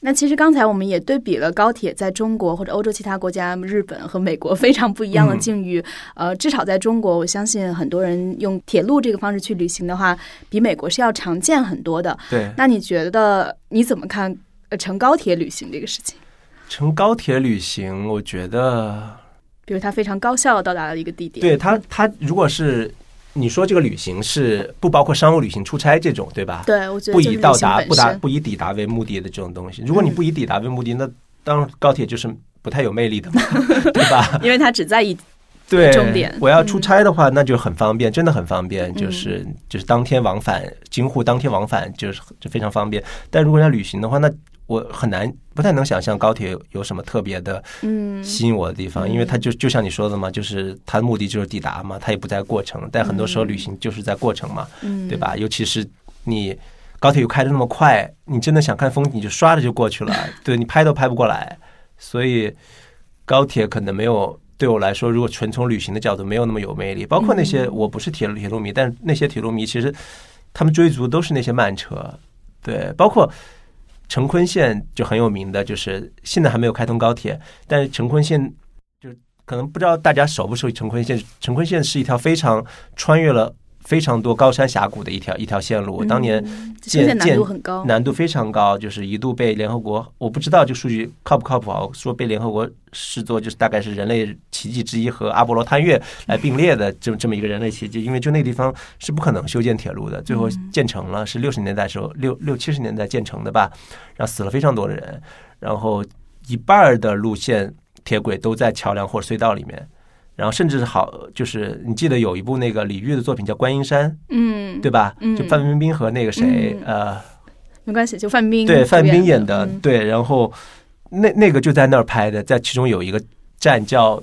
那其实刚才我们也对比了高铁在中国或者欧洲其他国家、日本和美国非常不一样的嗯境遇。呃，至少在中国，我相信很多人用铁路这个方式去旅行的话，比美国是要常见很多的。对，那你觉得你怎么看呃乘高铁旅行这个事情？乘高铁旅行，我觉得比如它非常高效地到达了一个地点，对它它如果是你说这个旅行是不包括商务旅行、出差这种，对吧？对，我觉得不以到达不达不以抵达为目的的这种东西，如果你嗯不以抵达为目的，那当然高铁就是不太有魅力的嘛，对吧？因为它只在一对，我要嗯出差的话，那就很方便，真的很方便，就是就是当天往返，京沪当天往返就是就非常方便。但如果要旅行的话，那我很难不太能想象高铁有有什么特别的嗯吸引我的地方，嗯因为它就就像你说的嘛，就是它的目的就是抵达嘛，它也不在过程。但很多时候旅行就是在过程嘛，嗯，对吧？尤其是你高铁又开的那么快，你真的想看风景，就刷着就过去了，对你拍都拍不过来。所以高铁可能没有对我来说，如果纯从旅行的角度，没有那么有魅力。包括那些嗯我不是铁路铁路迷，但是那些铁路迷其实他们追逐都是那些慢车，对，包括。成昆线就很有名的，就是现在还没有开通高铁，但是成昆线就可能不知道大家熟不熟悉成昆线。成昆线是一条非常穿越了非常多高山峡谷的一条一条线路，当年嗯修建难度很高，难度非常高，就是一度被联合国，我不知道这数据靠不靠谱啊，说被联合国视作就是大概是人类奇迹之一和阿波罗探月来并列的这么这么一个人类奇迹，因为就那个地方是不可能修建铁路的，最后建成了，是六十年代时候六六七十年代建成的吧，然后死了非常多的人，然后一半的路线铁轨都在桥梁或者隧道里面。然后甚至是好，就是你记得有一部那个李煜的作品叫《观音山》，嗯，对吧？嗯就范冰冰和那个谁，嗯呃，没关系，就范冰对，范冰冰演的，嗯对，然后那那个就在那儿拍的，在其中有一个站叫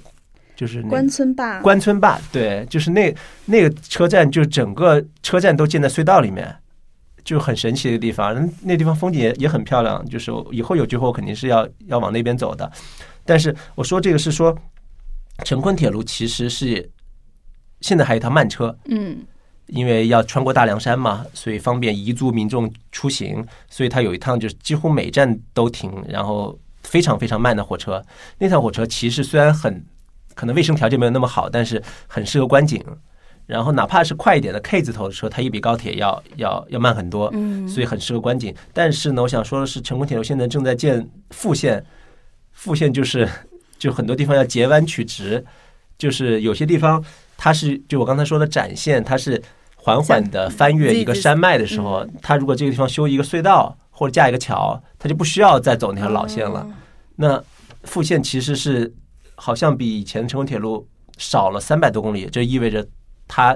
就是那关村坝，关村坝，对，就是那那个车站，就整个车站都建在隧道里面，就很神奇的地方。那那地方风景也也很漂亮，就是以后有机会我肯定是要要往那边走的。但是我说这个是说，成昆铁路其实是现在还有一趟慢车，嗯因为要穿过大凉山嘛，所以方便彝族民众出行，所以它有一趟就是几乎每站都停，然后非常非常慢的火车。那趟火车其实虽然很可能卫生条件没有那么好，但是很适合观景。然后哪怕是快一点的 K 字头的车，它也比高铁要要要慢很多，嗯，所以很适合观景。但是呢，我想说的是，成昆铁路现在正在建副线，副线就是就很多地方要截弯取直，就是有些地方它是就我刚才说的展现，它是缓缓的翻越一个山脉的时候嗯，它如果这个地方修一个隧道或者架一个桥，它就不需要再走那条老线了。哦那复线其实是好像比以前成昆铁路少了三百多公里，这意味着它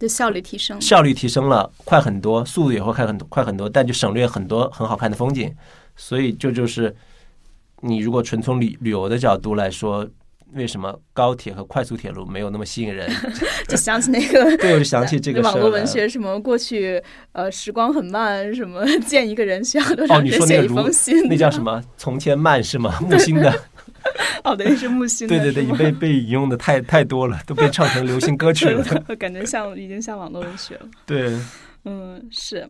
的效率提升，效率提升了，快很多，速度也会快很多，快很多，但就省略很多很好看的风景。所以这就是你如果纯从旅旅游的角度来说，为什么高铁和快速铁路没有那么吸引人？就想起那个 对，我就想起这个 网络文学什么过去呃时光很慢，什么见一个人需要多哦，你说那个如间写一封信，那叫什？么？从前慢是吗？木心的，哦，对，是木心的，对对对，被被引用的太太多了，都被唱成流行歌曲了。感觉像已经像网络文学了。对，嗯，是。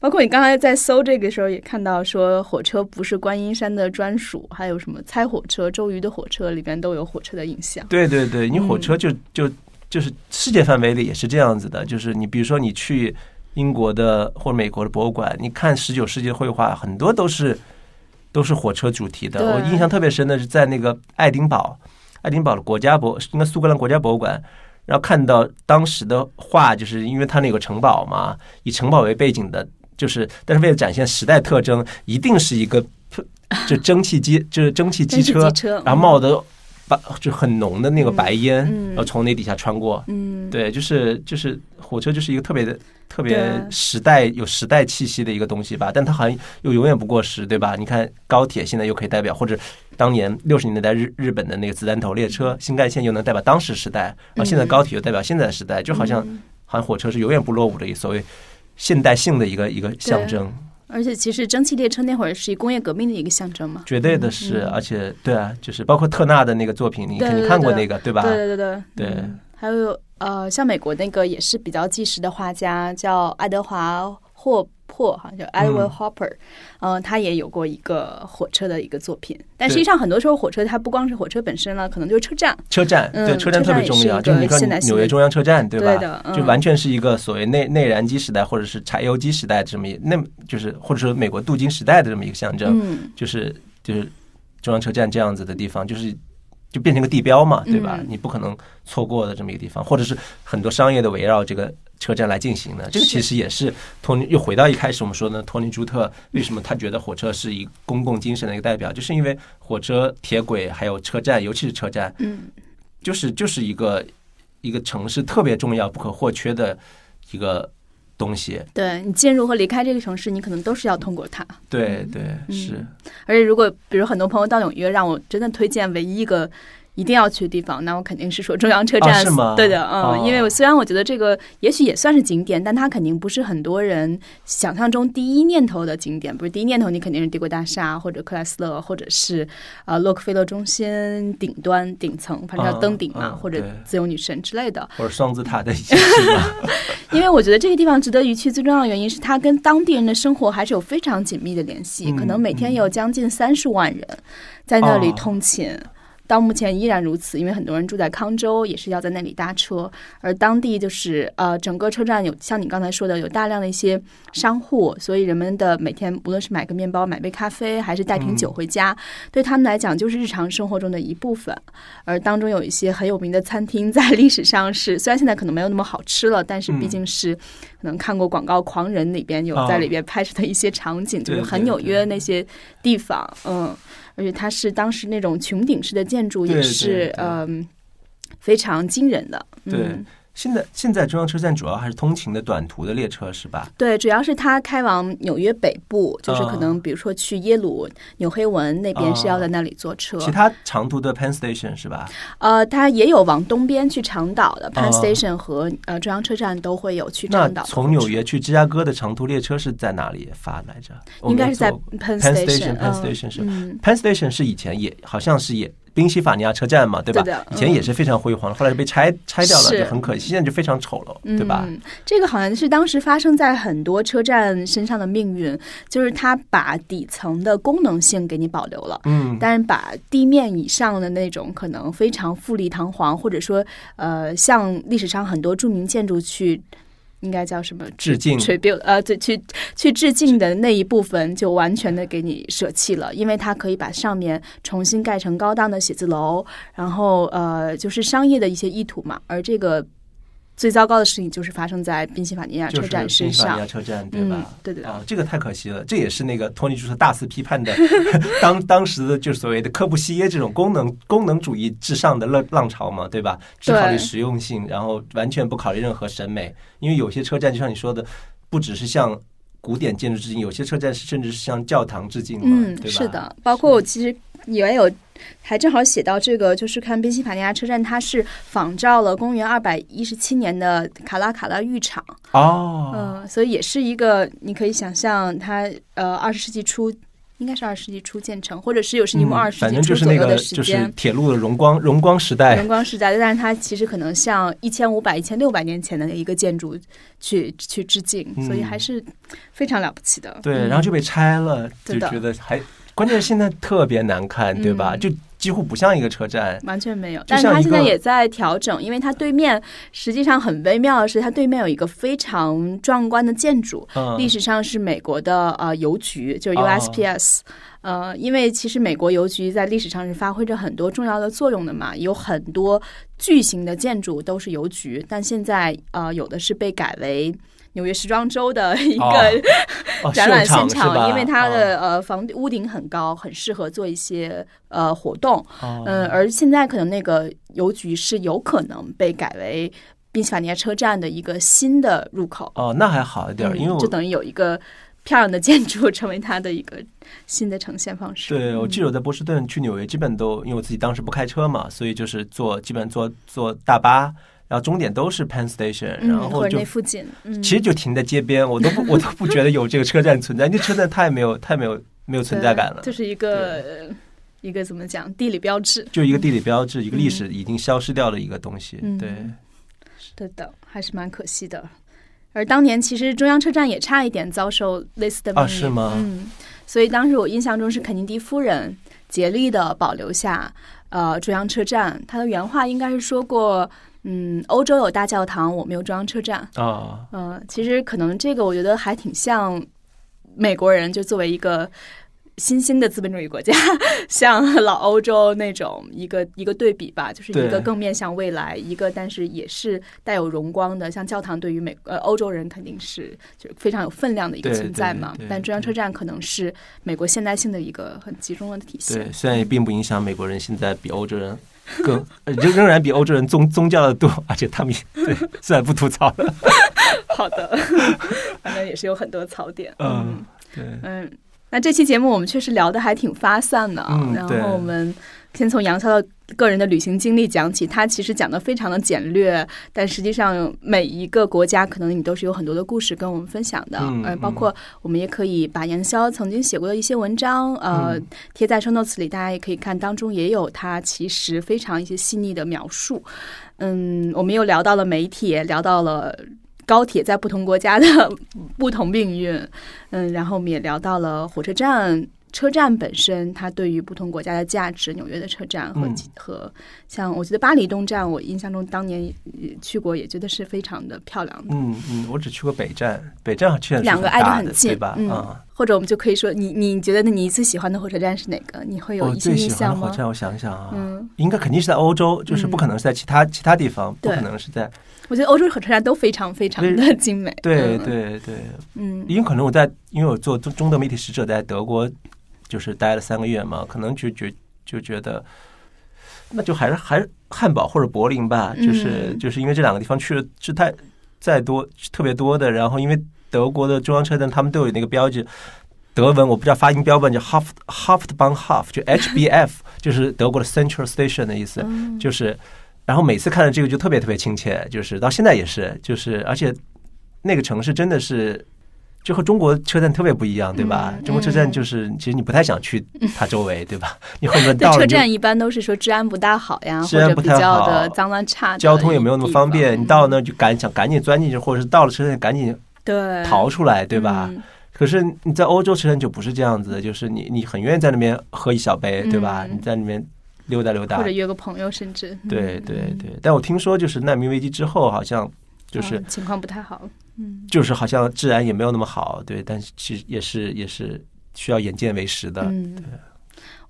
包括你刚才在搜这个时候也看到说，火车不是观音山的专属，还有什么猜火车、周瑜的火车里边都有火车的影像。对对对，你火嗯车就就就是世界范围里也是这样子的，就是你比如说你去英国的或者美国的博物馆，你看十九世纪的绘画，很多都是都是火车主题的。我印象特别深的是在那个爱丁堡，爱丁堡的国家博应该苏格兰国家博物馆。然后看到当时的画，就是因为它那个城堡嘛，以城堡为背景的，就是但是为了展现时代特征，一定是一个就蒸汽机，就是蒸汽机车然后冒的白就很浓的那个白烟，然后从那底下穿过。嗯，对，就是就是火车就是一个特别的特别时代有时代气息的一个东西吧，但它好像又永远不过时，对吧？你看高铁现在又可以代表，或者当年六十年代日日本的那个子弹头列车新干线又能代表当时时代，然后现在高铁又代表现在时代，就好像嗯好像火车是永远不落伍的一所谓现代性的一个一个象征。而且，其实蒸汽列车那会儿是工业革命的一个象征嘛。绝对的是，而且对啊，就是包括特纳的那个作品，你肯定看过那个，对吧？对对对对。还有呃，像美国那个也是比较纪实的画家，叫爱德华霍。破哈叫 Edward Hopper，嗯，他也有过一个火车的一个作品，但实际上很多时候火车它不光是火车本身了，可能就是车站。车站对车站特别重要，就是你看纽约中央车站对吧？就完全是一个所谓内内燃机时代或者是柴油机时代这么一那就是或者说美国镀金时代的这么一个象征，就是就是中央车站这样子的地方，就是就变成个地标嘛，对吧？你不可能错过的这么一个地方，或者是很多商业的围绕这个。车站来进行的，这个其实也是托尼又回到一开始我们说的托尼朱特为什么他觉得火车是一公共精神的一个代表，就是因为火车、铁轨还有车站，尤其是车站，嗯，就是就是一个一个城市特别重要、不可或缺的一个东西。对你进入和离开这个城市，你可能都是要通过它。对对是，而且如果比如很多朋友到纽约，让我真的推荐唯一一个。一定要去的地方，那我肯定是说中央车站，是吗？对的，嗯，因为我虽然我觉得这个也许也算是景点，但它肯定不是很多人想象中第一念头的景点。不是第一念头，你肯定是帝国大厦或者克莱斯勒，或者是呃洛克菲勒中心顶端顶层，反正要登顶嘛，或者自由女神之类的，或者双子塔的一些 因为我觉得这个地方值得一去，最重要的原因是它跟当地人的生活还是有非常紧密的联系，可能每天有将近三十万人在那里通勤。到目前依然如此，因为很多人住在康州，也是要在那里搭车。而当地就是呃，整个车站有像你刚才说的，有大量的一些商户，所以人们的每天无论是买个面包、买杯咖啡，还是带瓶酒回家，对他们来讲就是日常生活中的一部分。而当中有一些很有名的餐厅，在历史上是虽然现在可能没有那么好吃了，但是毕竟是可能看过广告《狂人》里边有在里边拍摄的一些场景，就是很纽约那些地方，嗯。而且它是当时那种穹顶式的建筑，也是嗯非常惊人的。对。现在现在中央车站主要还是通勤的短途的列车是吧？对，主要是它开往纽约北部，就是可能比如说去耶鲁、纽黑文那边是要在那里坐车。其他长途的 Penn Station 是吧？呃，它也有往东边去长岛的 Penn Station 和呃中央车站都会有去长岛。从纽约去芝加哥的长途列车是在哪里发来着？应该是在 Penn Station。Penn Station 是 Penn Station 是以前也好像是也。宾夕法尼亚车站嘛，对吧？以前也是非常辉煌，后来被拆拆掉了，就很可惜。现在就非常丑了，对吧？这个好像是当时发生在很多车站身上的命运，就是它把底层的功能性给你保留了，嗯，但是把地面以上的那种可能非常富丽堂皇，或者说呃，像历史上很多著名建筑去。应该叫什么？致敬，tribute，呃，对，去去致敬的那一部分就完全的给你舍弃了，因为它可以把上面重新盖成高档的写字楼，然后呃，就是商业的一些意图嘛，而这个。最糟糕的事情就是发生在宾夕法尼亚车站身上。宾夕法尼亚车站，对吧？对对啊，这个太可惜了。这也是那个托尼朱特大肆批判的，当当时的就是所谓的科布西耶这种功能功能主义至上的浪浪潮嘛，对吧？只考虑实用性，然后完全不考虑任何审美。因为有些车站就像你说的，不只是向古典建筑致敬，有些车站是甚至是向教堂致敬嘛，对吧？是的，包括我其实也有。还正好写到这个，就是看宾夕法尼亚车站，它是仿照了公元二百一十七年的卡拉卡拉浴场哦，嗯，所以也是一个你可以想象，它呃二十世纪初应该是二十世纪初建成，或者十九世纪末二十世纪初左右的时间，铁路的荣光荣光时代，荣光时代，但是它其实可能像一千五百一千六百年前的一个建筑去去致敬，所以还是非常了不起的。对，然后就被拆了，就觉得还。关键是现在特别难看，对吧？就几乎不像一个车站，完全没有。但是它现在也在调整，因为它对面实际上很微妙的是，它对面有一个非常壮观的建筑，历史上是美国的呃邮局，就是 USPS。呃，因为其实美国邮局在历史上是发挥着很多重要的作用的嘛，有很多巨型的建筑都是邮局，但现在呃有的是被改为。纽约时装周的一个 展览现场，因为它的呃房屋顶很高，很适合做一些呃活动。嗯，而现在可能那个邮局是有可能被改为宾夕法尼亚车站的一个新的入口。哦，那还好一点，因为就等于有一个漂亮的建筑成为它的一个新的呈现方式。对，我记得我在波士顿去纽约，基本都因为我自己当时不开车嘛，所以就是坐基本坐坐大巴。然后终点都是 Penn Station，然后就那附近，嗯，其实就停在街边，我都不我都不觉得有这个车站存在，那车站太没有太没有没有存在感了，就是一个呃一个怎么讲地理标志。就一个地理标志，一个历史已经消失掉的一个东西。嗯对，是的，还是蛮可惜的。而当年其实中央车站也差一点遭受类似的命运，啊是吗嗯，所以当时我印象中是肯尼迪夫人竭力的保留下呃中央车站。她的原话应该是说过，嗯，欧洲有大教堂，我们有中央车站。啊，嗯，其实可能这个我觉得还挺像美国人，就作为一个新兴的资本主义国家，像老欧洲那种一个一个对比吧，就是一个更面向未来，一个但是也是带有荣光的，像教堂对于美呃欧洲人肯定是就是非常有分量的一个存在嘛。但中央车站可能是美国现代性的一个很集中的体现对，。虽然也并不影响美国人现在比欧洲人更 呃仍仍然比欧洲人宗宗教的多，而且他们也对虽然不吐槽了，好的，反正也是有很多槽点。嗯，对，嗯，那这期节目我们确实聊的还挺发散的啊。然后我们先从杨潇的个人的旅行经历讲起，他其实讲的非常的简略，但实际上每一个国家可能你都是有很多的故事跟我们分享的。嗯呃，包括我们也可以把杨潇曾经写过的一些文章，呃，嗯贴在 show notes 里，大家也可以看，当中也有他其实非常一些细腻的描述。嗯，我们又聊到了媒体，也聊到了。高铁在不同国家的 不同命运，嗯，然后我们也聊到了火车站、车站本身，它对于不同国家的价值。纽约的车站和、嗯和像我觉得巴黎东站，我印象中当年也去过，也觉得是非常的漂亮的。嗯嗯，我只去过北站，北站确实两个挨得很近，对吧？嗯，啊，或者我们就可以说，你你觉得你最喜欢的火车站是哪个？你会有我一些最喜欢印象吗？的火车站，我想想啊，嗯，应该肯定是在欧洲，就是不可能是在其他其他地方，不可能是在我觉得欧洲火车站都非常非常的精美。对嗯，对对，嗯因为可能我在，因为我做中中德媒体使者，在德国就是待了三个月嘛，可能就觉就觉得，那就还是还是汉堡或者柏林吧，就是、嗯就是因为这两个地方去了是太再多特别多的，然后因为德国的中央车站他们都有那个标志。德文我不知道发音标本叫 Haft Haftbahnhof，就 HBF，就是德国的 Central Station 的意思。嗯就是，然后每次看到这个就特别特别亲切，就是到现在也是，就是而且那个城市真的是就和中国车站特别不一样，对吧？嗯中国车站就是其实你不太想去它周围，对吧？你后面到了你就站一般都是说治安不大好呀，治安不太或者比较好的脏乱差交通也没有那么方便，你到那就赶想赶紧钻进去，或者是到了车站赶紧对逃出来，对吧？嗯可是你在欧洲车站就不是这样子的，就是你你很愿意在那边喝一小杯，对吧？嗯你在那边溜达溜达或者，约个朋友，甚至对嗯对对。但我听说就是难民危机之后，好像就是嗯情况不太好，嗯就是好像治安也没有那么好，对，但是其实也是也是需要眼见为实的。嗯。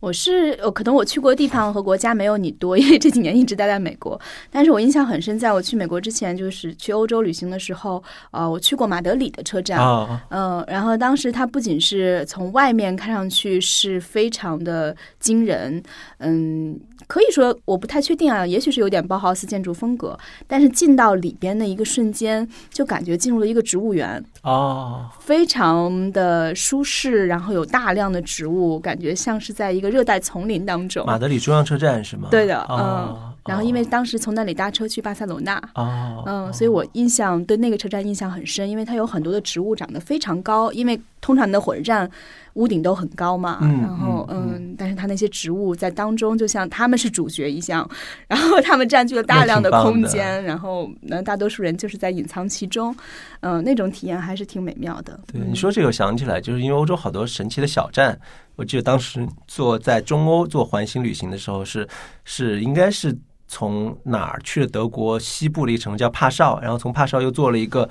我是呃，可能我去过的地方和国家没有你多，因为这几年一直待在美国。但是我印象很深，在我去美国之前，就是去欧洲旅行的时候，呃，我去过马德里的车站，啊，嗯，然后当时它不仅是从外面看上去是非常的惊人，嗯，可以说我不太确定啊，也许是有点包豪斯建筑风格，但是进到里边的一个瞬间，就感觉进入了一个植物园，哦，非常的舒适，然后有大量的植物，感觉像是在一个热带丛林当中。马德里中央车站是吗？对的，哦嗯，然后因为当时从那里搭车去巴塞罗那，哦，嗯，所以我印象对那个车站印象很深，因为它有很多的植物长得非常高，因为通常的火车站屋顶都很高嘛，嗯然后嗯嗯，但是它那些植物在当中就像他们是主角一样，然后他们占据了大量的空间，然后那，大多数人就是在隐藏其中，嗯、那种体验还是挺美妙的。对，嗯。你说这个我想起来，就是因为欧洲好多神奇的小站，我记得当时做在中欧做环形旅行的时候是，是应该是从哪儿去了德国西部的一个城市叫帕绍，然后从帕绍又坐了一个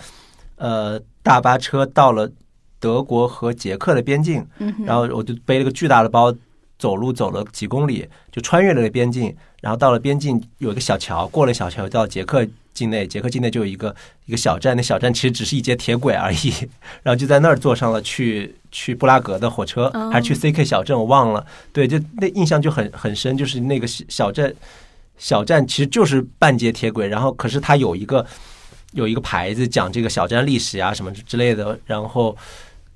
呃大巴车到了德国和捷克的边境，然后我就背了个巨大的包，走路走了几公里，就穿越了个边境，然后到了边境有一个小桥，过了小桥到捷克境内，捷克境内就有一个一个小站，那小站其实只是一节铁轨而已，然后就在那儿坐上了去去布拉格的火车，哦。还是去 CK 小镇，我忘了，对，就那印象就很很深，就是那个小小站小站其实就是半截铁轨，然后可是它有一个有一个牌子讲这个小站历史啊什么之类的，然后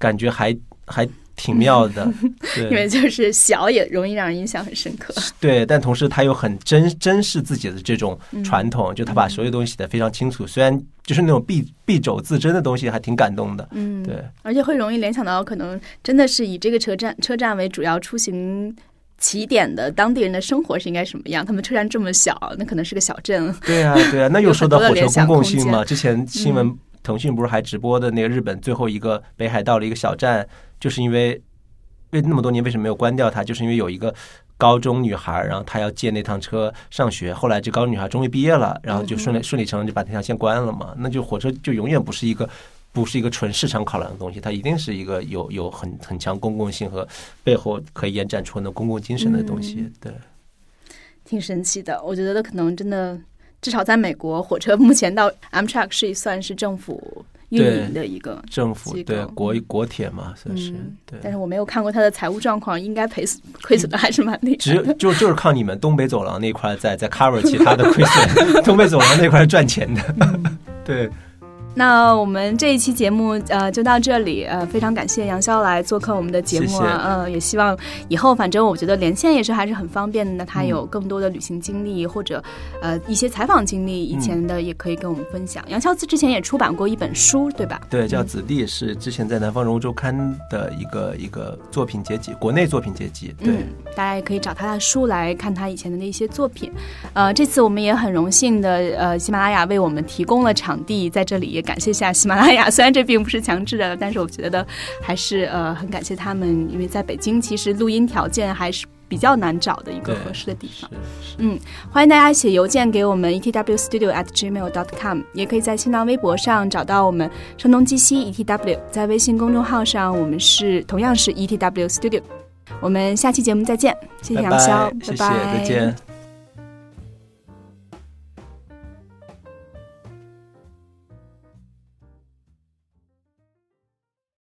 感觉还还挺妙的，对，因为就是小也容易让人印象很深刻。对，但同时他又很珍珍视自己的这种传统，就他把所有东西写得非常清楚。虽然就是那种敝敝帚自珍的东西，还挺感动的。嗯，对，而且会容易联想到，可能真的是以这个车站车站为主要出行起点的当地人的生活是应该什么样？他们车站这么小，那可能是个小镇。对啊，对啊，那又 说到火车公共性嘛。嘛。之前新闻腾讯不是还直播的那个日本最后一个北海道的一个小站，就是因为为那么多年为什么没有关掉它？就是因为有一个高中女孩，然后她要借那趟车上学，后来这高中女孩终于毕业了，然后就顺理顺理成章就把那条线关了嘛。那就火车就永远不是一个不是一个纯市场考量的东西，它一定是一个有有很很强公共性和背后可以延展出那公共精神的东西。对，挺神奇的。我觉得可能真的，至少在美国，火车目前到 Amtrak 是算是政府运营的一个政府机构对国国铁嘛，算是嗯对。但是我没有看过它的财务状况，应该赔亏损的还是蛮厉害只有。就就是靠你们东北走廊那块在在 cover 其他的亏损，东北走廊那块赚钱的，对，那我们这一期节目呃就到这里，呃非常感谢杨潇来做客我们的节目啊，呃也希望以后反正我觉得连线也是还是很方便的，那他嗯有更多的旅行经历或者呃一些采访经历，以前的也可以跟我们分享。杨潇之前也出版过一本书，对吧？对，叫《子弟》是之前在南方人物周刊的一个一个作品结集，国内作品结集。对，嗯，大家也可以找他的书来看他以前的那些作品。呃，这次我们也很荣幸的，呃，喜马拉雅为我们提供了场地，在这里也感谢一下喜马拉雅。虽然这并不是强制的，但是我觉得还是呃很感谢他们，因为在北京其实录音条件还是比较难找的一个合适的地方。嗯，欢迎大家写邮件给我们 etwstudio at gmail dot com，也可以在新浪微博上找到我们声东击西 etw，在微信公众号上我们是同样是 etw studio。我们下期节目再见，谢谢拜拜杨潇，谢谢，拜拜，再见。